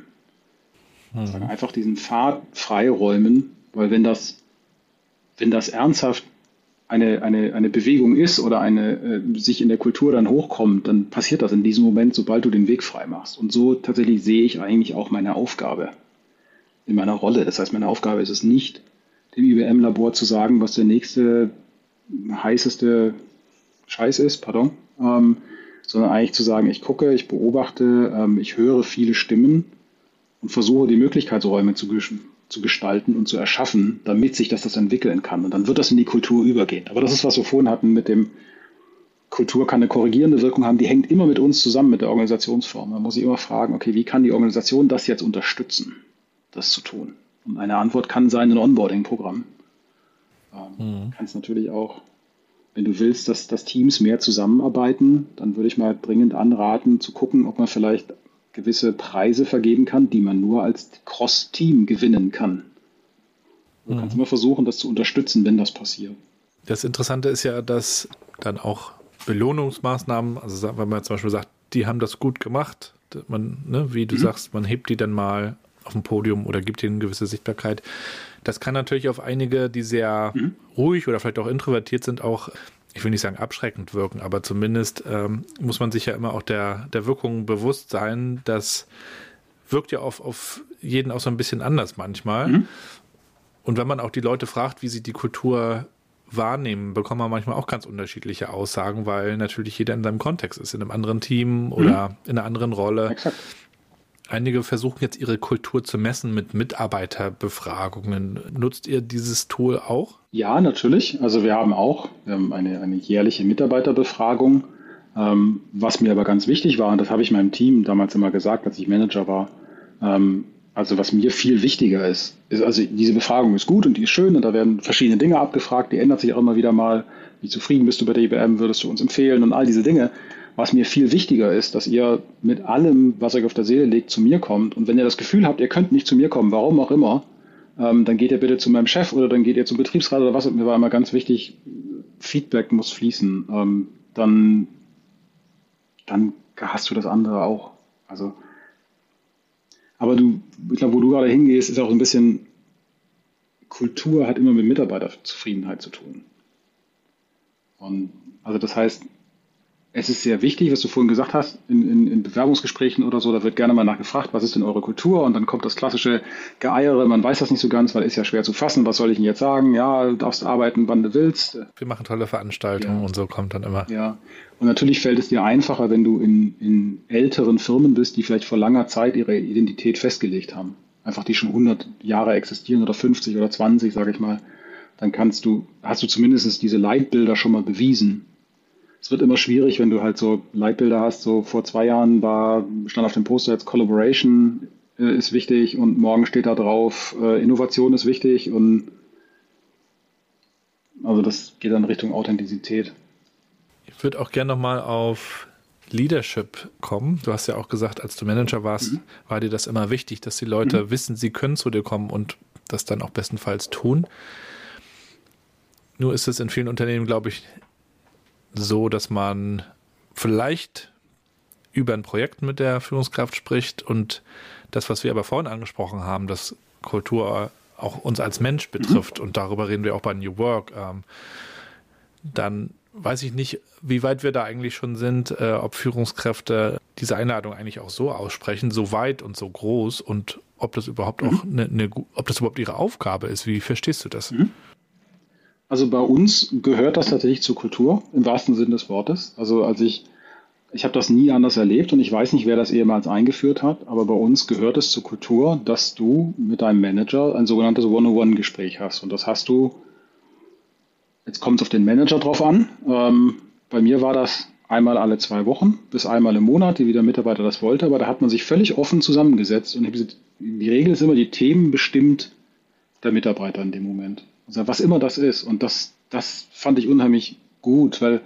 Mhm. Einfach diesen Pfad freiräumen, weil wenn das, wenn das ernsthaft eine, eine, eine Bewegung ist oder eine äh, sich in der Kultur dann hochkommt, dann passiert das in diesem Moment, sobald du den Weg frei machst. Und so tatsächlich sehe ich eigentlich auch meine Aufgabe in meiner Rolle. Das heißt, meine Aufgabe ist es nicht, dem IBM-Labor zu sagen, was der nächste heißeste Scheiß ist, pardon, ähm, sondern eigentlich zu sagen, ich gucke, ich beobachte, ähm, ich höre viele Stimmen und versuche die Möglichkeitsräume zu, zu gestalten und zu erschaffen, damit sich das, das entwickeln kann. Und dann wird das in die Kultur übergehen. Aber das ist, was wir vorhin hatten mit dem Kultur kann eine korrigierende Wirkung haben, die hängt immer mit uns zusammen, mit der Organisationsform. Man muss sich immer fragen, okay, wie kann die Organisation das jetzt unterstützen, das zu tun? Und eine Antwort kann sein ein Onboarding-Programm. Ähm, mhm. Kannst natürlich auch, wenn du willst, dass, dass Teams mehr zusammenarbeiten, dann würde ich mal dringend anraten, zu gucken, ob man vielleicht gewisse Preise vergeben kann, die man nur als Cross-Team gewinnen kann. Du mhm. kannst immer versuchen, das zu unterstützen, wenn das passiert. Das Interessante ist ja, dass dann auch Belohnungsmaßnahmen, also wenn man zum Beispiel sagt, die haben das gut gemacht, man, ne, wie du mhm. sagst, man hebt die dann mal auf dem Podium oder gibt ihnen eine gewisse Sichtbarkeit. Das kann natürlich auf einige, die sehr mhm. ruhig oder vielleicht auch introvertiert sind, auch ich will nicht sagen abschreckend wirken, aber zumindest ähm, muss man sich ja immer auch der, der Wirkung bewusst sein, das wirkt ja auf, auf jeden auch so ein bisschen anders manchmal. Mhm. Und wenn man auch die Leute fragt, wie sie die Kultur wahrnehmen, bekommt man manchmal auch ganz unterschiedliche Aussagen, weil natürlich jeder in seinem Kontext ist, in einem anderen Team oder mhm. in einer anderen Rolle. Exakt. Einige versuchen jetzt ihre Kultur zu messen mit Mitarbeiterbefragungen. Nutzt ihr dieses Tool auch? Ja, natürlich. Also wir haben auch eine, eine jährliche Mitarbeiterbefragung. Ähm, was mir aber ganz wichtig war, und das habe ich meinem Team damals immer gesagt, als ich Manager war, ähm, also was mir viel wichtiger ist, ist, also diese Befragung ist gut und die ist schön und da werden verschiedene Dinge abgefragt, die ändert sich auch immer wieder mal. Wie zufrieden bist du bei der IBM, würdest du uns empfehlen und all diese Dinge. Was mir viel wichtiger ist, dass ihr mit allem, was euch auf der Seele liegt, zu mir kommt. Und wenn ihr das Gefühl habt, ihr könnt nicht zu mir kommen, warum auch immer, ähm, dann geht ihr bitte zu meinem Chef oder dann geht ihr zum Betriebsrat oder was. Und mir war immer ganz wichtig, Feedback muss fließen. Ähm, dann, dann hast du das andere auch. Also, aber du, ich glaube, wo du gerade hingehst, ist auch ein bisschen, Kultur hat immer mit Mitarbeiterzufriedenheit zu tun. Und also das heißt, es ist sehr wichtig, was du vorhin gesagt hast, in, in, in, Bewerbungsgesprächen oder so, da wird gerne mal nachgefragt, was ist denn eure Kultur? Und dann kommt das klassische Geeiere, man weiß das nicht so ganz, weil es ist ja schwer zu fassen, was soll ich denn jetzt sagen? Ja, du darfst arbeiten, wann du willst. Wir machen tolle Veranstaltungen ja. und so kommt dann immer. Ja, und natürlich fällt es dir einfacher, wenn du in, in älteren Firmen bist, die vielleicht vor langer Zeit ihre Identität festgelegt haben. Einfach die schon 100 Jahre existieren oder 50 oder 20, sage ich mal. Dann kannst du, hast du zumindest diese Leitbilder schon mal bewiesen es wird immer schwierig, wenn du halt so Leitbilder hast. So vor zwei Jahren war, stand auf dem Poster jetzt Collaboration äh, ist wichtig und morgen steht da drauf, äh, Innovation ist wichtig und also das geht dann Richtung Authentizität. Ich würde auch gerne nochmal auf Leadership kommen. Du hast ja auch gesagt, als du Manager warst, mhm. war dir das immer wichtig, dass die Leute mhm. wissen, sie können zu dir kommen und das dann auch bestenfalls tun. Nur ist es in vielen Unternehmen, glaube ich, so, dass man vielleicht über ein Projekt mit der Führungskraft spricht und das, was wir aber vorhin angesprochen haben, dass Kultur auch uns als Mensch mhm. betrifft mhm. und darüber reden wir auch bei New Work, ähm, dann weiß ich nicht, wie weit wir da eigentlich schon sind, äh, ob Führungskräfte diese Einladung eigentlich auch so aussprechen, so weit und so groß und ob das überhaupt mhm. auch eine, eine, ob das überhaupt ihre Aufgabe ist. Wie verstehst du das? Mhm. Also bei uns gehört das tatsächlich zur Kultur, im wahrsten Sinne des Wortes. Also als ich, ich habe das nie anders erlebt und ich weiß nicht, wer das ehemals eingeführt hat, aber bei uns gehört es zur Kultur, dass du mit deinem Manager ein sogenanntes One-on-One-Gespräch hast. Und das hast du, jetzt kommt es auf den Manager drauf an. Ähm, bei mir war das einmal alle zwei Wochen bis einmal im Monat, wie der Mitarbeiter das wollte, aber da hat man sich völlig offen zusammengesetzt und die Regel ist immer, die Themen bestimmt der Mitarbeiter in dem Moment. Also was immer das ist. Und das, das fand ich unheimlich gut, weil,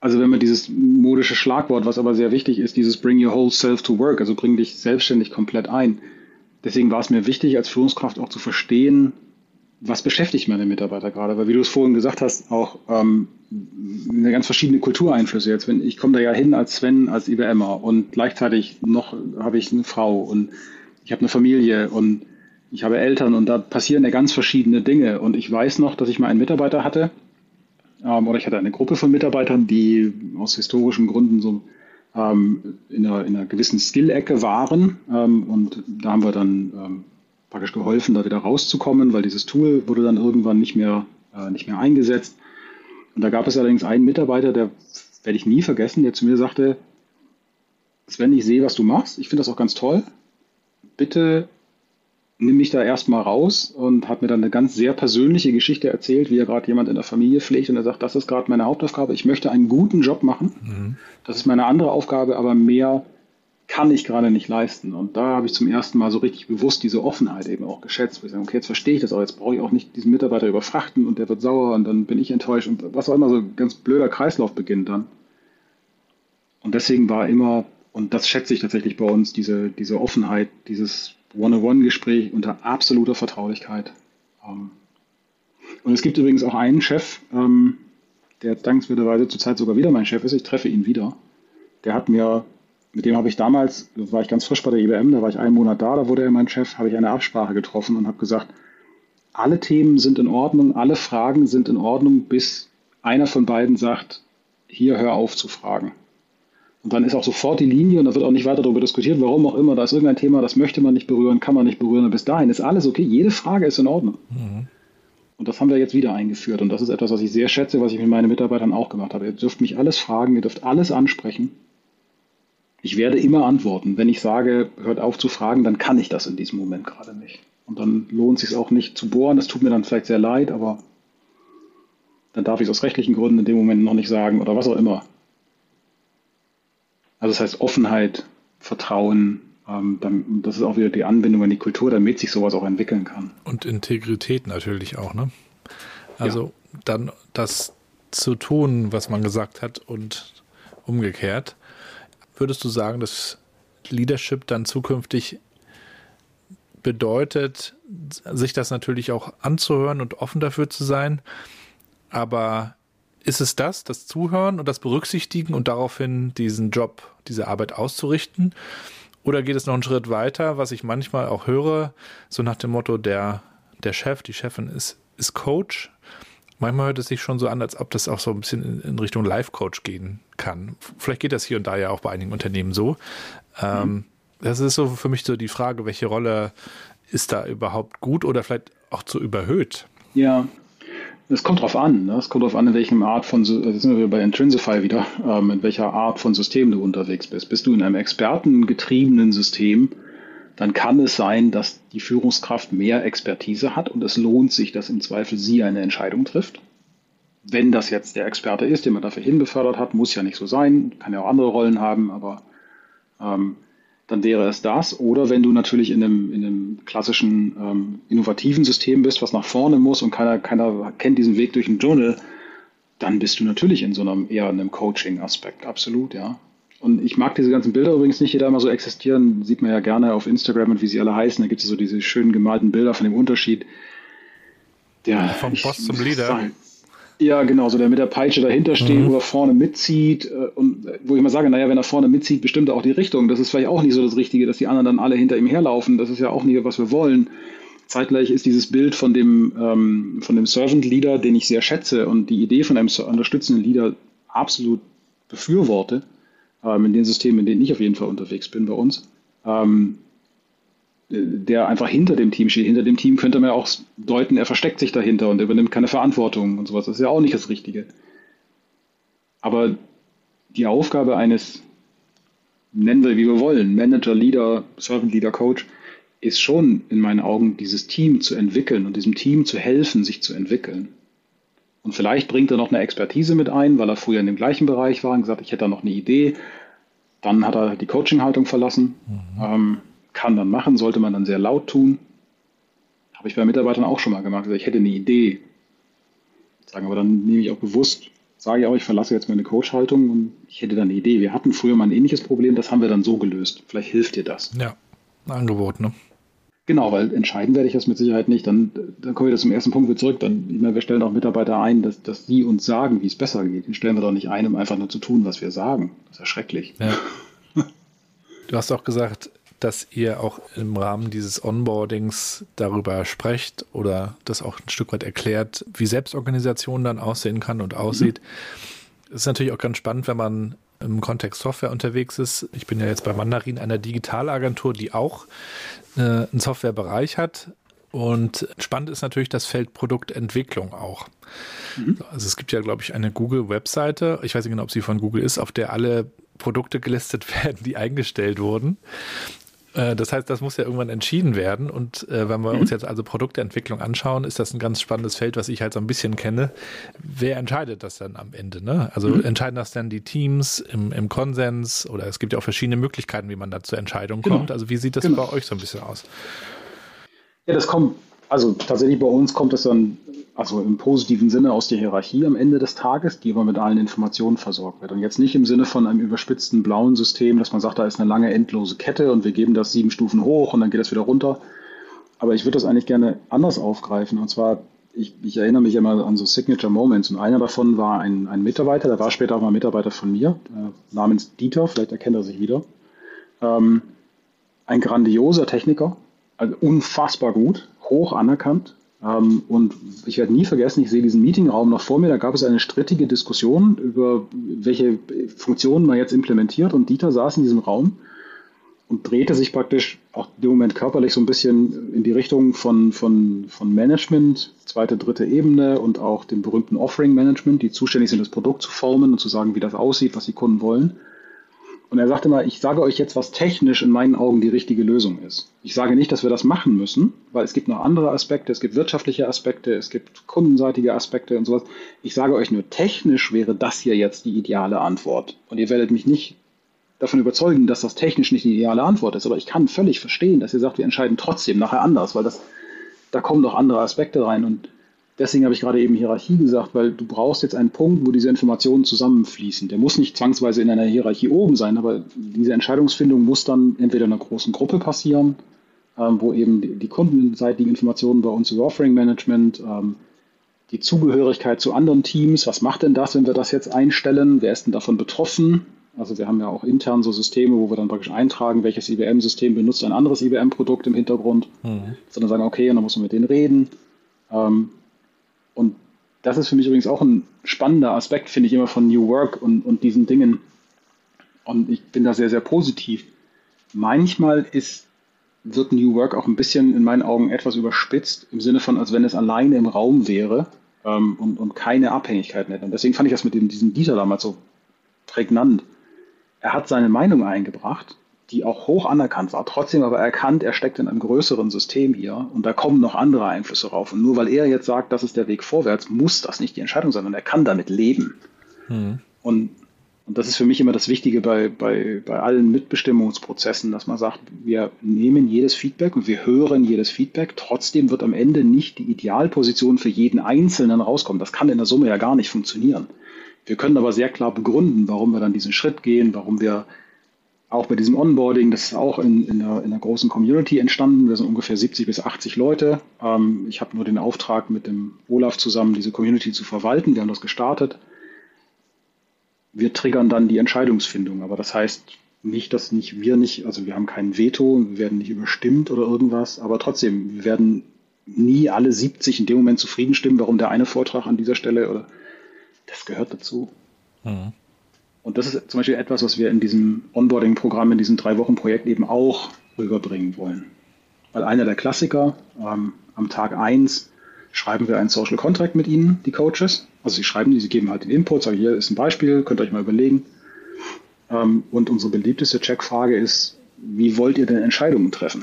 also wenn man dieses modische Schlagwort, was aber sehr wichtig ist, dieses Bring your whole self to work, also bring dich selbstständig komplett ein. Deswegen war es mir wichtig, als Führungskraft auch zu verstehen, was beschäftigt meine Mitarbeiter gerade? Weil wie du es vorhin gesagt hast, auch ähm, eine ganz verschiedene Kultureinflüsse jetzt. Wenn, ich komme da ja hin als Sven, als IBMer und gleichzeitig noch habe ich eine Frau und ich habe eine Familie und ich habe Eltern und da passieren ja ganz verschiedene Dinge. Und ich weiß noch, dass ich mal einen Mitarbeiter hatte, ähm, oder ich hatte eine Gruppe von Mitarbeitern, die aus historischen Gründen so ähm, in, einer, in, einer, gewissen Skill-Ecke waren. Ähm, und da haben wir dann ähm, praktisch geholfen, da wieder rauszukommen, weil dieses Tool wurde dann irgendwann nicht mehr, äh, nicht mehr eingesetzt. Und da gab es allerdings einen Mitarbeiter, der werde ich nie vergessen, der zu mir sagte, Sven, ich sehe, was du machst, ich finde das auch ganz toll. Bitte nimm mich da erstmal raus und hat mir dann eine ganz sehr persönliche Geschichte erzählt, wie er gerade jemand in der Familie pflegt und er sagt, das ist gerade meine Hauptaufgabe, ich möchte einen guten Job machen. Mhm. Das ist meine andere Aufgabe, aber mehr kann ich gerade nicht leisten. Und da habe ich zum ersten Mal so richtig bewusst diese Offenheit eben auch geschätzt, wo ich sage, okay, jetzt verstehe ich das auch, jetzt brauche ich auch nicht diesen Mitarbeiter überfrachten und der wird sauer und dann bin ich enttäuscht und was auch immer so ein ganz blöder Kreislauf beginnt dann. Und deswegen war immer, und das schätze ich tatsächlich bei uns, diese, diese Offenheit, dieses One-on-One-Gespräch unter absoluter Vertraulichkeit. Ähm, und es gibt übrigens auch einen Chef, ähm, der dankenswerterweise zurzeit sogar wieder mein Chef ist. Ich treffe ihn wieder. Der hat mir, mit dem habe ich damals, da war ich ganz frisch bei der IBM, da war ich einen Monat da, da wurde er mein Chef, habe ich eine Absprache getroffen und habe gesagt, alle Themen sind in Ordnung, alle Fragen sind in Ordnung, bis einer von beiden sagt, hier hör auf zu fragen. Und dann ist auch sofort die Linie und da wird auch nicht weiter darüber diskutiert, warum auch immer. Da ist irgendein Thema, das möchte man nicht berühren, kann man nicht berühren. Und bis dahin ist alles okay. Jede Frage ist in Ordnung. Mhm. Und das haben wir jetzt wieder eingeführt. Und das ist etwas, was ich sehr schätze, was ich mit meinen Mitarbeitern auch gemacht habe. Ihr dürft mich alles fragen, ihr dürft alles ansprechen. Ich werde immer antworten. Wenn ich sage, hört auf zu fragen, dann kann ich das in diesem Moment gerade nicht. Und dann lohnt es sich auch nicht zu bohren. Das tut mir dann vielleicht sehr leid, aber dann darf ich es aus rechtlichen Gründen in dem Moment noch nicht sagen oder was auch immer. Also das heißt Offenheit, Vertrauen, ähm, dann, das ist auch wieder die Anbindung an die Kultur, damit sich sowas auch entwickeln kann. Und Integrität natürlich auch, ne? Also ja. dann das zu tun, was man gesagt hat und umgekehrt. Würdest du sagen, dass Leadership dann zukünftig bedeutet, sich das natürlich auch anzuhören und offen dafür zu sein. Aber ist es das, das Zuhören und das Berücksichtigen und daraufhin diesen Job, diese Arbeit auszurichten? Oder geht es noch einen Schritt weiter, was ich manchmal auch höre, so nach dem Motto, der, der Chef, die Chefin ist, ist Coach. Manchmal hört es sich schon so an, als ob das auch so ein bisschen in, Richtung Life-Coach gehen kann. Vielleicht geht das hier und da ja auch bei einigen Unternehmen so. Mhm. Das ist so für mich so die Frage, welche Rolle ist da überhaupt gut oder vielleicht auch zu überhöht? Ja, es kommt drauf an. Ne? Es kommt drauf an, in welchem Art von, also sind wir bei Intrinsify wieder, ähm, in welcher Art von System du unterwegs bist. Bist du in einem expertengetriebenen System, dann kann es sein, dass die Führungskraft mehr Expertise hat und es lohnt sich, dass im Zweifel sie eine Entscheidung trifft. Wenn das jetzt der Experte ist, den man dafür hinbefördert hat, muss ja nicht so sein, kann ja auch andere Rollen haben, aber ähm, dann wäre es das. Oder wenn du natürlich in einem, in einem klassischen ähm, innovativen System bist, was nach vorne muss und keiner, keiner kennt diesen Weg durch ein Journal, dann bist du natürlich in so einem eher einem Coaching-Aspekt, absolut, ja. Und ich mag diese ganzen Bilder übrigens nicht, die da immer so existieren, sieht man ja gerne auf Instagram und wie sie alle heißen. Da gibt es so diese schönen gemalten Bilder von dem Unterschied. Der, Vom Boss zum Leader. Ja, genau, so der mit der Peitsche dahinter steht, mhm. wo er vorne mitzieht äh, und äh, wo ich mal sage, naja, wenn er vorne mitzieht, bestimmt er auch die Richtung. Das ist vielleicht auch nicht so das Richtige, dass die anderen dann alle hinter ihm herlaufen. Das ist ja auch nicht, was wir wollen. Zeitgleich ist dieses Bild von dem, ähm, von dem Servant Leader, den ich sehr schätze und die Idee von einem unterstützenden Leader absolut befürworte, ähm, in den Systemen, in denen ich auf jeden Fall unterwegs bin bei uns. Ähm, der einfach hinter dem Team steht. Hinter dem Team könnte man ja auch deuten, er versteckt sich dahinter und übernimmt keine Verantwortung und sowas. Das ist ja auch nicht das Richtige. Aber die Aufgabe eines, nennen wir wie wir wollen, Manager, Leader, Servant Leader, Coach, ist schon in meinen Augen, dieses Team zu entwickeln und diesem Team zu helfen, sich zu entwickeln. Und vielleicht bringt er noch eine Expertise mit ein, weil er früher in dem gleichen Bereich war und gesagt, ich hätte da noch eine Idee. Dann hat er die Coaching-Haltung verlassen. Mhm. Ähm, kann dann machen, sollte man dann sehr laut tun. Habe ich bei Mitarbeitern auch schon mal gemacht. Also ich hätte eine Idee. Sagen aber dann nehme ich auch bewusst, sage ich auch, ich verlasse jetzt meine Coach-Haltung und ich hätte dann eine Idee. Wir hatten früher mal ein ähnliches Problem, das haben wir dann so gelöst. Vielleicht hilft dir das. Ja, ein Angebot, ne? Genau, weil entscheiden werde ich das mit Sicherheit nicht. Dann, dann kommen wir zum ersten Punkt wieder zurück. Dann, meine, wir stellen auch Mitarbeiter ein, dass, dass sie uns sagen, wie es besser geht. Den stellen wir doch nicht ein, um einfach nur zu tun, was wir sagen. Das ist ja schrecklich. Ja. Du hast auch gesagt, dass ihr auch im Rahmen dieses Onboardings darüber sprecht oder das auch ein Stück weit erklärt, wie Selbstorganisation dann aussehen kann und aussieht. Mhm. Ist natürlich auch ganz spannend, wenn man im Kontext Software unterwegs ist. Ich bin ja jetzt bei Mandarin, einer Digitalagentur, die auch äh, einen Softwarebereich hat. Und spannend ist natürlich das Feld Produktentwicklung auch. Mhm. Also es gibt ja, glaube ich, eine Google-Webseite, ich weiß nicht genau, ob sie von Google ist, auf der alle Produkte gelistet werden, die eingestellt wurden. Äh, das heißt, das muss ja irgendwann entschieden werden. Und äh, wenn wir mhm. uns jetzt also Produktentwicklung anschauen, ist das ein ganz spannendes Feld, was ich halt so ein bisschen kenne. Wer entscheidet das dann am Ende? Ne? Also mhm. entscheiden das dann die Teams im, im, Konsens oder es gibt ja auch verschiedene Möglichkeiten, wie man da zur Entscheidung genau. kommt. Also wie sieht das genau. bei euch so ein bisschen aus? Ja, das kommt, also tatsächlich bei uns kommt das dann also im positiven Sinne aus der Hierarchie am Ende des Tages, die aber mit allen Informationen versorgt wird. Und jetzt nicht im Sinne von einem überspitzten blauen System, dass man sagt, da ist eine lange endlose Kette und wir geben das sieben Stufen hoch und dann geht das wieder runter. Aber ich würde das eigentlich gerne anders aufgreifen. Und zwar, ich, ich erinnere mich immer an so Signature Moments. Und einer davon war ein, ein Mitarbeiter, der war später auch mal Mitarbeiter von mir, äh, namens Dieter, vielleicht erkennt er sich wieder. Ähm, ein grandioser Techniker, also unfassbar gut, hoch anerkannt, und ich werde nie vergessen, ich sehe diesen Meetingraum noch vor mir, da gab es eine strittige Diskussion über welche Funktionen man jetzt implementiert und Dieter saß in diesem Raum und drehte sich praktisch auch im Moment körperlich so ein bisschen in die Richtung von, von, von Management, zweite, dritte Ebene und auch dem berühmten Offering Management, die zuständig sind, das Produkt zu formen und zu sagen, wie das aussieht, was die Kunden wollen. Und er sagte mal, ich sage euch jetzt, was technisch in meinen Augen die richtige Lösung ist. Ich sage nicht, dass wir das machen müssen, weil es gibt noch andere Aspekte, es gibt wirtschaftliche Aspekte, es gibt kundenseitige Aspekte und sowas. Ich sage euch nur, technisch wäre das hier jetzt die ideale Antwort. Und ihr werdet mich nicht davon überzeugen, dass das technisch nicht die ideale Antwort ist. Aber ich kann völlig verstehen, dass ihr sagt, wir entscheiden trotzdem nachher anders, weil das, da kommen noch andere Aspekte rein. Und Deswegen habe ich gerade eben Hierarchie gesagt, weil du brauchst jetzt einen Punkt, wo diese Informationen zusammenfließen. Der muss nicht zwangsweise in einer Hierarchie oben sein, aber diese Entscheidungsfindung muss dann entweder in einer großen Gruppe passieren, ähm, wo eben die, die kundenseitigen Informationen bei uns über Offering Management, ähm, die Zugehörigkeit zu anderen Teams, was macht denn das, wenn wir das jetzt einstellen? Wer ist denn davon betroffen? Also wir haben ja auch intern so Systeme, wo wir dann praktisch eintragen, welches IBM-System benutzt ein anderes IBM-Produkt im Hintergrund, mhm. sondern sagen, okay, und dann muss man mit denen reden. Ähm, und das ist für mich übrigens auch ein spannender Aspekt, finde ich immer von New Work und, und diesen Dingen. Und ich bin da sehr, sehr positiv. Manchmal ist, wird New Work auch ein bisschen in meinen Augen etwas überspitzt, im Sinne von, als wenn es alleine im Raum wäre ähm, und, und keine Abhängigkeiten hätte. Und deswegen fand ich das mit dem, diesem Dieter damals so prägnant. Er hat seine Meinung eingebracht die auch hoch anerkannt war, trotzdem aber erkannt, er steckt in einem größeren System hier und da kommen noch andere Einflüsse rauf. Und nur weil er jetzt sagt, das ist der Weg vorwärts, muss das nicht die Entscheidung sein, sondern er kann damit leben. Mhm. Und, und das ist für mich immer das Wichtige bei, bei, bei allen Mitbestimmungsprozessen, dass man sagt, wir nehmen jedes Feedback und wir hören jedes Feedback, trotzdem wird am Ende nicht die Idealposition für jeden Einzelnen rauskommen. Das kann in der Summe ja gar nicht funktionieren. Wir können aber sehr klar begründen, warum wir dann diesen Schritt gehen, warum wir auch bei diesem Onboarding, das ist auch in, in, einer, in einer großen Community entstanden. Wir sind ungefähr 70 bis 80 Leute. Ähm, ich habe nur den Auftrag, mit dem Olaf zusammen diese Community zu verwalten. Wir haben das gestartet. Wir triggern dann die Entscheidungsfindung. Aber das heißt nicht, dass nicht wir nicht, also wir haben kein Veto, wir werden nicht überstimmt oder irgendwas. Aber trotzdem, wir werden nie alle 70 in dem Moment zufrieden stimmen, warum der eine Vortrag an dieser Stelle oder das gehört dazu. Mhm. Und das ist zum Beispiel etwas, was wir in diesem Onboarding-Programm, in diesem Drei-Wochen-Projekt eben auch rüberbringen wollen. Weil einer der Klassiker, ähm, am Tag 1 schreiben wir einen Social Contract mit Ihnen, die Coaches. Also sie schreiben die, sie geben halt den Input, sagen, hier ist ein Beispiel, könnt ihr euch mal überlegen. Ähm, und unsere beliebteste Checkfrage ist, wie wollt ihr denn Entscheidungen treffen?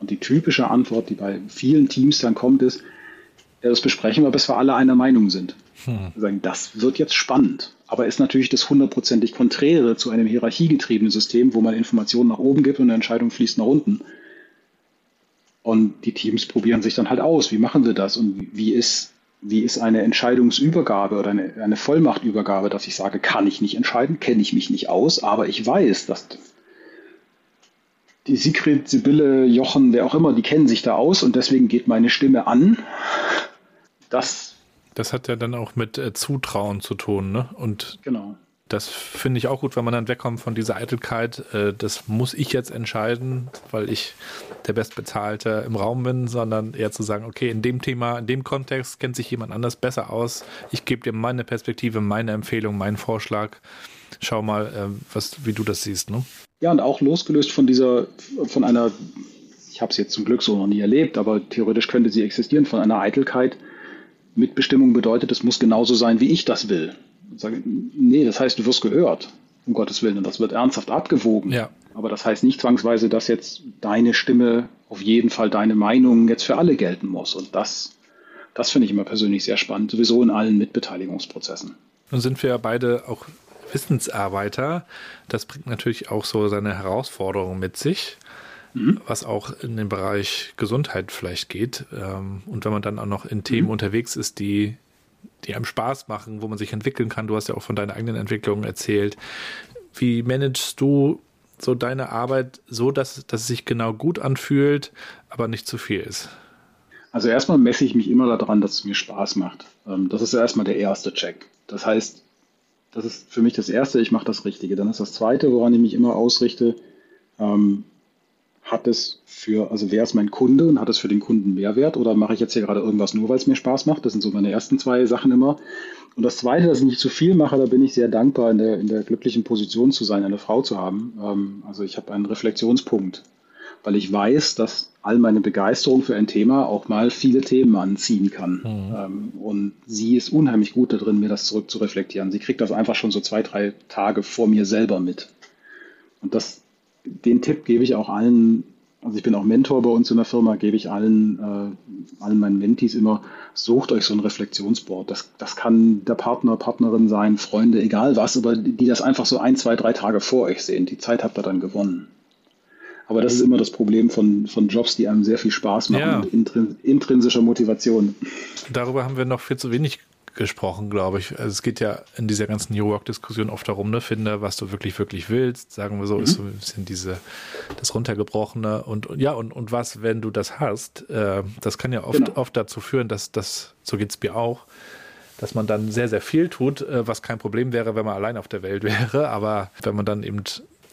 Und die typische Antwort, die bei vielen Teams dann kommt, ist, ja, das besprechen wir, bis wir alle einer Meinung sind. Hm. Sagen, das wird jetzt spannend aber ist natürlich das hundertprozentig Konträre zu einem hierarchiegetriebenen System, wo man Informationen nach oben gibt und eine Entscheidung fließt nach unten. Und die Teams probieren sich dann halt aus, wie machen wir das und wie ist, wie ist eine Entscheidungsübergabe oder eine, eine Vollmachtübergabe, dass ich sage, kann ich nicht entscheiden, kenne ich mich nicht aus, aber ich weiß, dass die Sigrid, Sibylle, Jochen, wer auch immer, die kennen sich da aus und deswegen geht meine Stimme an. Das das hat ja dann auch mit äh, Zutrauen zu tun, ne? Und genau. das finde ich auch gut, wenn man dann wegkommt von dieser Eitelkeit, äh, das muss ich jetzt entscheiden, weil ich der Bestbezahlte im Raum bin, sondern eher zu sagen, okay, in dem Thema, in dem Kontext kennt sich jemand anders besser aus. Ich gebe dir meine Perspektive, meine Empfehlung, meinen Vorschlag. Schau mal, äh, was, wie du das siehst, ne? Ja, und auch losgelöst von dieser, von einer, ich habe es jetzt zum Glück so noch nie erlebt, aber theoretisch könnte sie existieren, von einer Eitelkeit, Mitbestimmung bedeutet, es muss genauso sein, wie ich das will. Und sage, nee, das heißt, du wirst gehört, um Gottes Willen, und das wird ernsthaft abgewogen. Ja. Aber das heißt nicht zwangsweise, dass jetzt deine Stimme, auf jeden Fall deine Meinung jetzt für alle gelten muss. Und das, das finde ich immer persönlich sehr spannend, sowieso in allen Mitbeteiligungsprozessen. Nun sind wir ja beide auch Wissensarbeiter. Das bringt natürlich auch so seine Herausforderungen mit sich mhm. was auch in den Bereich Gesundheit vielleicht geht. Ähm, und wenn man dann auch noch in Themen mhm. unterwegs ist, die, die einem Spaß machen, wo man sich entwickeln kann. Du hast ja auch von deinen eigenen Entwicklungen erzählt. Wie managst du so deine Arbeit so, dass, dass es sich genau gut anfühlt, aber nicht zu viel ist? Also erstmal messe ich mich immer daran, dass es mir Spaß macht. Ähm, das ist ja erstmal der erste Check. Das heißt, das ist für mich das Erste, ich mache das Richtige. Dann ist das Zweite, woran ich mich immer ausrichte, ähm, hat es für, also wer ist mein Kunde und hat es für den Kunden Mehrwert oder mache ich jetzt hier gerade irgendwas nur, weil es mir Spaß macht? Das sind so meine ersten zwei Sachen immer. Und das Zweite, dass ich nicht zu viel mache, da bin ich sehr dankbar, in der, in der glücklichen Position zu sein, eine Frau zu haben. Ähm, also ich habe einen Reflexionspunkt. weil ich weiß, dass all meine Begeisterung für ein Thema auch mal viele Themen anziehen kann. Mhm. Ähm, und sie ist unheimlich gut darin, mir das zurück zu reflektieren. Sie kriegt das einfach schon so zwei, drei Tage vor mir selber mit. Und das, den Tipp gebe ich auch allen, also ich bin auch Mentor bei uns in der Firma, gebe ich allen, äh, allen meinen Mentees immer, sucht euch so ein Reflexionsboard. Das, das kann der Partner, Partnerin sein, Freunde, egal was, aber die das einfach so ein, zwei, drei Tage vor euch sehen. Die Zeit habt ihr dann gewonnen. Aber das ist immer das Problem von, von Jobs, die einem sehr viel Spaß machen ja. und intrin intrinsischer Motivation. Darüber haben wir noch viel zu wenig gesprochen, glaube ich. Also es geht ja in dieser ganzen New Work-Diskussion oft darum, ne, finde, was du wirklich, wirklich willst. Sagen wir so, mhm. ist so ein bisschen diese, das runtergebrochene und, ja, und, und was, wenn du das hast, äh, das kann ja oft, genau. oft dazu führen, dass das, so geht's mir auch, dass man dann sehr, sehr viel tut, äh, was kein Problem wäre, wenn man allein auf der Welt wäre. Aber wenn man dann eben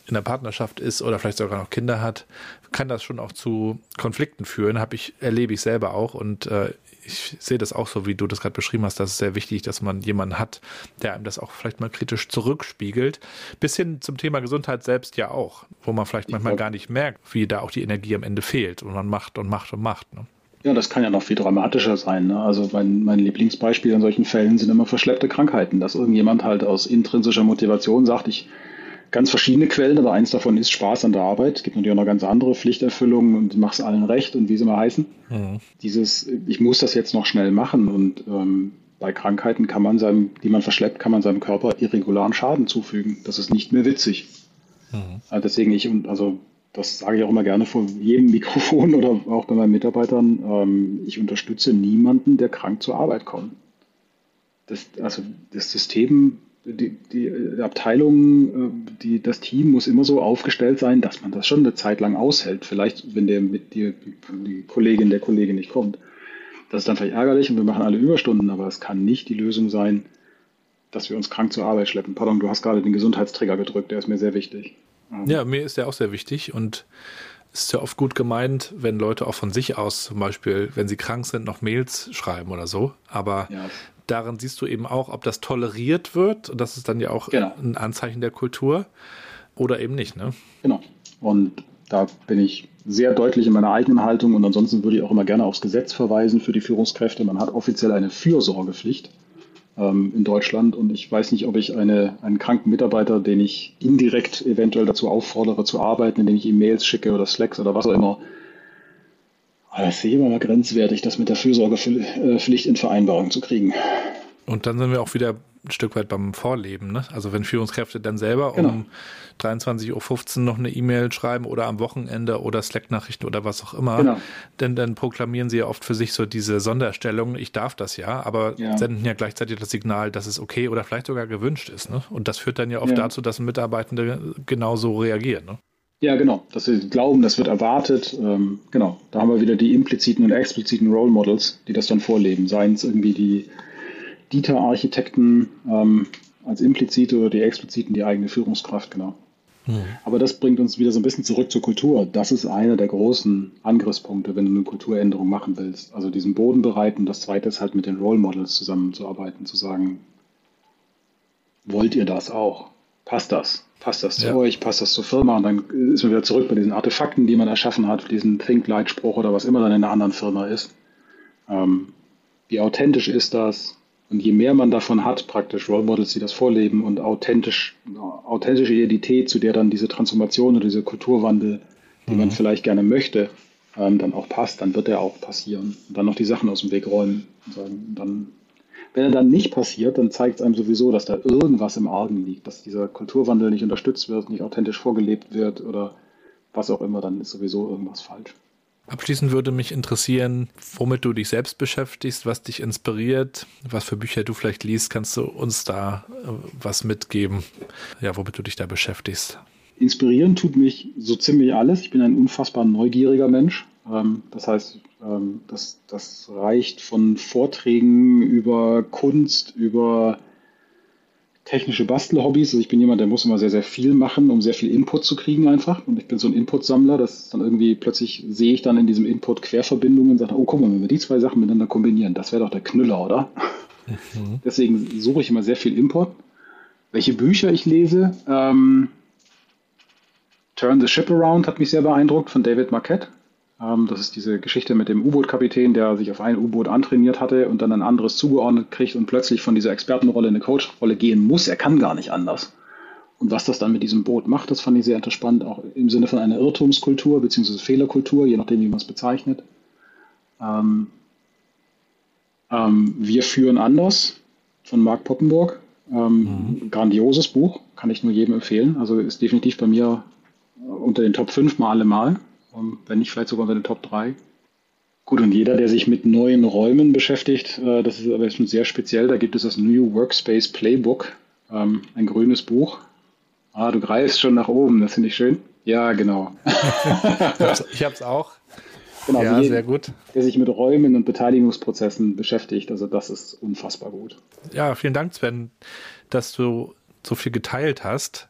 in der Partnerschaft ist oder vielleicht sogar noch Kinder hat, kann das schon auch zu Konflikten führen. Habe ich erlebe ich selber auch und äh, ich sehe das auch so, wie du das gerade beschrieben hast. Das ist sehr wichtig, dass man jemanden hat, der einem das auch vielleicht mal kritisch zurückspiegelt. Bis hin zum Thema Gesundheit selbst ja auch, wo man vielleicht manchmal gar nicht merkt, wie da auch die Energie am Ende fehlt und man macht und macht und macht. Ne? Ja, das kann ja noch viel dramatischer sein. Ne? Also mein, mein Lieblingsbeispiel an solchen Fällen sind immer verschleppte Krankheiten, dass irgendjemand halt aus intrinsischer Motivation sagt, ich ganz verschiedene Quellen, aber eins davon ist Spaß an der Arbeit. Es gibt natürlich auch noch ganz andere Pflichterfüllungen und mach's allen recht und wie sie mal heißen. Mhm. Dieses, ich muss das jetzt noch schnell machen und ähm, bei Krankheiten kann man seinem, die man verschleppt, kann man seinem Körper irregularen Schaden zufügen. Das ist nicht mehr witzig. Mhm. Also deswegen ich, also das sage ich auch immer gerne vor jedem Mikrofon oder auch bei meinen Mitarbeitern, ähm, ich unterstütze niemanden, der krank zur Arbeit kommt. Das, also das System die, die Abteilung, äh, die, das Team muss immer so aufgestellt sein, dass man das schon eine Zeit lang aushält. Vielleicht, wenn der mit dir, die Kollegin, der Kollege nicht kommt. Das ist dann vielleicht ärgerlich und wir machen alle Überstunden, aber es kann nicht die Lösung sein, dass wir uns krank zur Arbeit schleppen. Pardon, du hast gerade den Gesundheitsträger gedrückt, der ist mir sehr wichtig. Ja, mir ist der auch sehr wichtig und es ist ja oft gut gemeint, wenn Leute auch von sich aus zum Beispiel, wenn sie krank sind, noch Mails schreiben oder so. Aber ja darin siehst du eben auch, ob das toleriert wird. Und das ist dann ja auch genau. ein Anzeichen der Kultur oder eben nicht. Ne? Genau. Und da bin ich sehr deutlich in meiner eigenen Haltung und ansonsten würde ich auch immer gerne aufs Gesetz verweisen für die Führungskräfte. Man hat offiziell eine Fürsorgepflicht ähm, in Deutschland und ich weiß nicht, ob ich eine, einen kranken Mitarbeiter, den ich indirekt eventuell dazu auffordere zu arbeiten, indem ich ihm Mails schicke oder Slacks oder was auch immer, aber das sehe ich immer grenzwertig, das mit der Fürsorgepflicht in Vereinbarung zu kriegen. Und dann sind wir auch wieder ein Stück weit beim Vorleben. Ne? Also wenn Führungskräfte dann selber genau. um 23.15 Uhr noch eine E-Mail schreiben oder am Wochenende oder Slack-Nachrichten oder was auch immer, genau. denn dann proklamieren sie ja oft für sich so diese Sonderstellung, ich darf das ja, aber ja. senden ja gleichzeitig das Signal, dass es okay oder vielleicht sogar gewünscht ist. Ne? Und das führt dann ja oft ja. dazu, dass Mitarbeitende genauso reagieren. Ne? Ja, genau. Dass wir glauben, das wird erwartet. Ähm, genau. Da haben wir wieder die impliziten und expliziten Role Models, die das dann vorleben. Seien es irgendwie die Dieter-Architekten ähm, als implizite oder die expliziten die eigene Führungskraft, genau. Mhm. Aber das bringt uns wieder so ein bisschen zurück zur Kultur. Das ist einer der großen Angriffspunkte, wenn du eine Kulturänderung machen willst. Also diesen Boden bereiten. Das zweite ist halt mit den Role Models zusammenzuarbeiten, zu sagen, wollt ihr das auch? Passt das? Passt das zu ja. euch? Passt das zur Firma? Und dann ist man wieder zurück bei diesen Artefakten, die man erschaffen hat, diesen Think-Light-Spruch oder was immer dann in einer anderen Firma ist. Ähm, wie authentisch ist das? Und je mehr man davon hat, praktisch Role Models, die das vorleben und authentisch, authentische Identität, zu der dann diese Transformation oder dieser Kulturwandel, den mhm. man vielleicht gerne möchte, ähm, dann auch passt, dann wird er auch passieren. Und dann noch die Sachen aus dem Weg räumen und sagen, dann wenn er dann nicht passiert, dann zeigt es einem sowieso, dass da irgendwas im Argen liegt, dass dieser Kulturwandel nicht unterstützt wird, nicht authentisch vorgelebt wird oder was auch immer, dann ist sowieso irgendwas falsch. Abschließend würde mich interessieren, womit du dich selbst beschäftigst, was dich inspiriert, was für Bücher du vielleicht liest. Kannst du uns da äh, was mitgeben, ja, womit du dich da beschäftigst? Inspirieren tut mich so ziemlich alles. Ich bin ein unfassbar neugieriger Mensch. Ähm, das heißt, ähm, das, das reicht von Vorträgen über Kunst, über technische Bastelhobbys. Also ich bin jemand, der muss immer sehr, sehr viel machen, um sehr viel Input zu kriegen einfach. Und ich bin so ein Input-Sammler, dass dann irgendwie plötzlich sehe ich dann in diesem Input Querverbindungen und sage, oh, guck mal, wenn wir die zwei Sachen miteinander kombinieren, das wäre doch der Knüller, oder? Mhm. Deswegen suche ich immer sehr viel Input. Welche Bücher ich lese, ähm, Turn the Ship Around hat mich sehr beeindruckt von David Marquette. Das ist diese Geschichte mit dem U-Boot-Kapitän, der sich auf ein U-Boot antrainiert hatte und dann ein anderes zugeordnet kriegt und plötzlich von dieser Expertenrolle in eine Coach-Rolle gehen muss. Er kann gar nicht anders. Und was das dann mit diesem Boot macht, das fand ich sehr interessant, auch im Sinne von einer Irrtumskultur bzw. Fehlerkultur, je nachdem, wie man es bezeichnet. Ähm, ähm, Wir führen anders von Mark Poppenburg. Ähm, mhm. Grandioses Buch, kann ich nur jedem empfehlen. Also ist definitiv bei mir unter den Top 5 mal allemal, wenn nicht vielleicht sogar unter den Top 3. Gut, und jeder, der sich mit neuen Räumen beschäftigt, äh, das ist aber schon sehr speziell, da gibt es das New Workspace Playbook, ähm, ein grünes Buch, Ah, du greifst schon nach oben, das finde ich schön. Ja, genau. ich habe es auch. Genau, ja, sehr gut. Der sich mit Räumen und Beteiligungsprozessen beschäftigt. Also das ist unfassbar gut. Ja, vielen Dank, Sven, dass du so viel geteilt hast.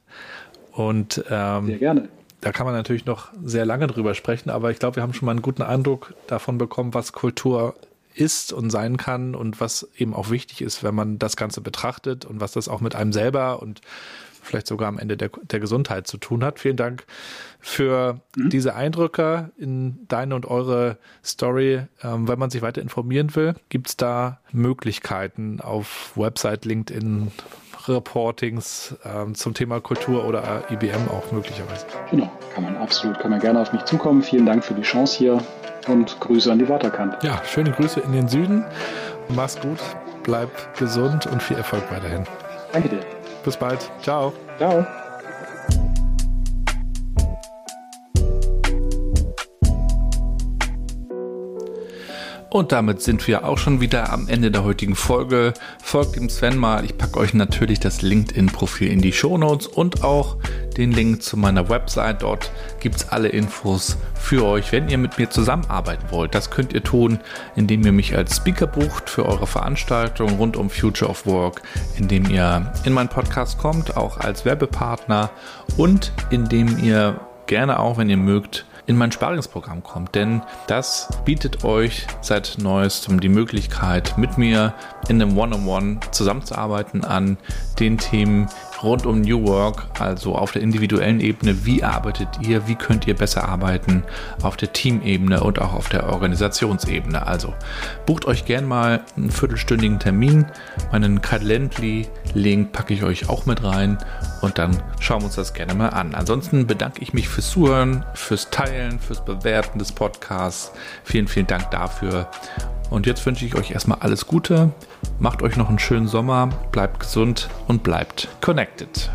Und ähm, sehr gerne. Da kann man natürlich noch sehr lange drüber sprechen, aber ich glaube, wir haben schon mal einen guten Eindruck davon bekommen, was Kultur ist und sein kann und was eben auch wichtig ist, wenn man das Ganze betrachtet und was das auch mit einem selber und vielleicht sogar am Ende der, der Gesundheit zu tun hat. Vielen Dank für mhm. diese Eindrücke in deine und eure Story. Ähm, wenn man sich weiter informieren will, gibt es da Möglichkeiten auf Website, LinkedIn, Reportings ähm, zum Thema Kultur oder IBM auch möglicherweise. Genau, kann man absolut, kann man gerne auf mich zukommen. Vielen Dank für die Chance hier und Grüße an die Waterkant. Ja, schöne Grüße in den Süden. Mach's gut, bleib gesund und viel Erfolg weiterhin. Danke dir. Bis bald. Ciao. Ciao. Und damit sind wir auch schon wieder am Ende der heutigen Folge. Folgt dem Sven mal. Ich packe euch natürlich das LinkedIn-Profil in die Show Notes und auch den Link zu meiner Website. Dort gibt es alle Infos für euch, wenn ihr mit mir zusammenarbeiten wollt. Das könnt ihr tun, indem ihr mich als Speaker bucht für eure Veranstaltung rund um Future of Work, indem ihr in meinen Podcast kommt, auch als Werbepartner und indem ihr gerne auch, wenn ihr mögt, in mein Sparingsprogramm kommt, denn das bietet euch seit neuestem die Möglichkeit, mit mir in einem One-on-One -on -One zusammenzuarbeiten an den Themen, rund um New Work, also auf der individuellen Ebene, wie arbeitet ihr, wie könnt ihr besser arbeiten, auf der Teamebene und auch auf der Organisationsebene. Also bucht euch gern mal einen viertelstündigen Termin, meinen Calendly-Link packe ich euch auch mit rein und dann schauen wir uns das gerne mal an. Ansonsten bedanke ich mich fürs Zuhören, fürs Teilen, fürs Bewerten des Podcasts. Vielen, vielen Dank dafür. Und jetzt wünsche ich euch erstmal alles Gute. Macht euch noch einen schönen Sommer, bleibt gesund und bleibt connected.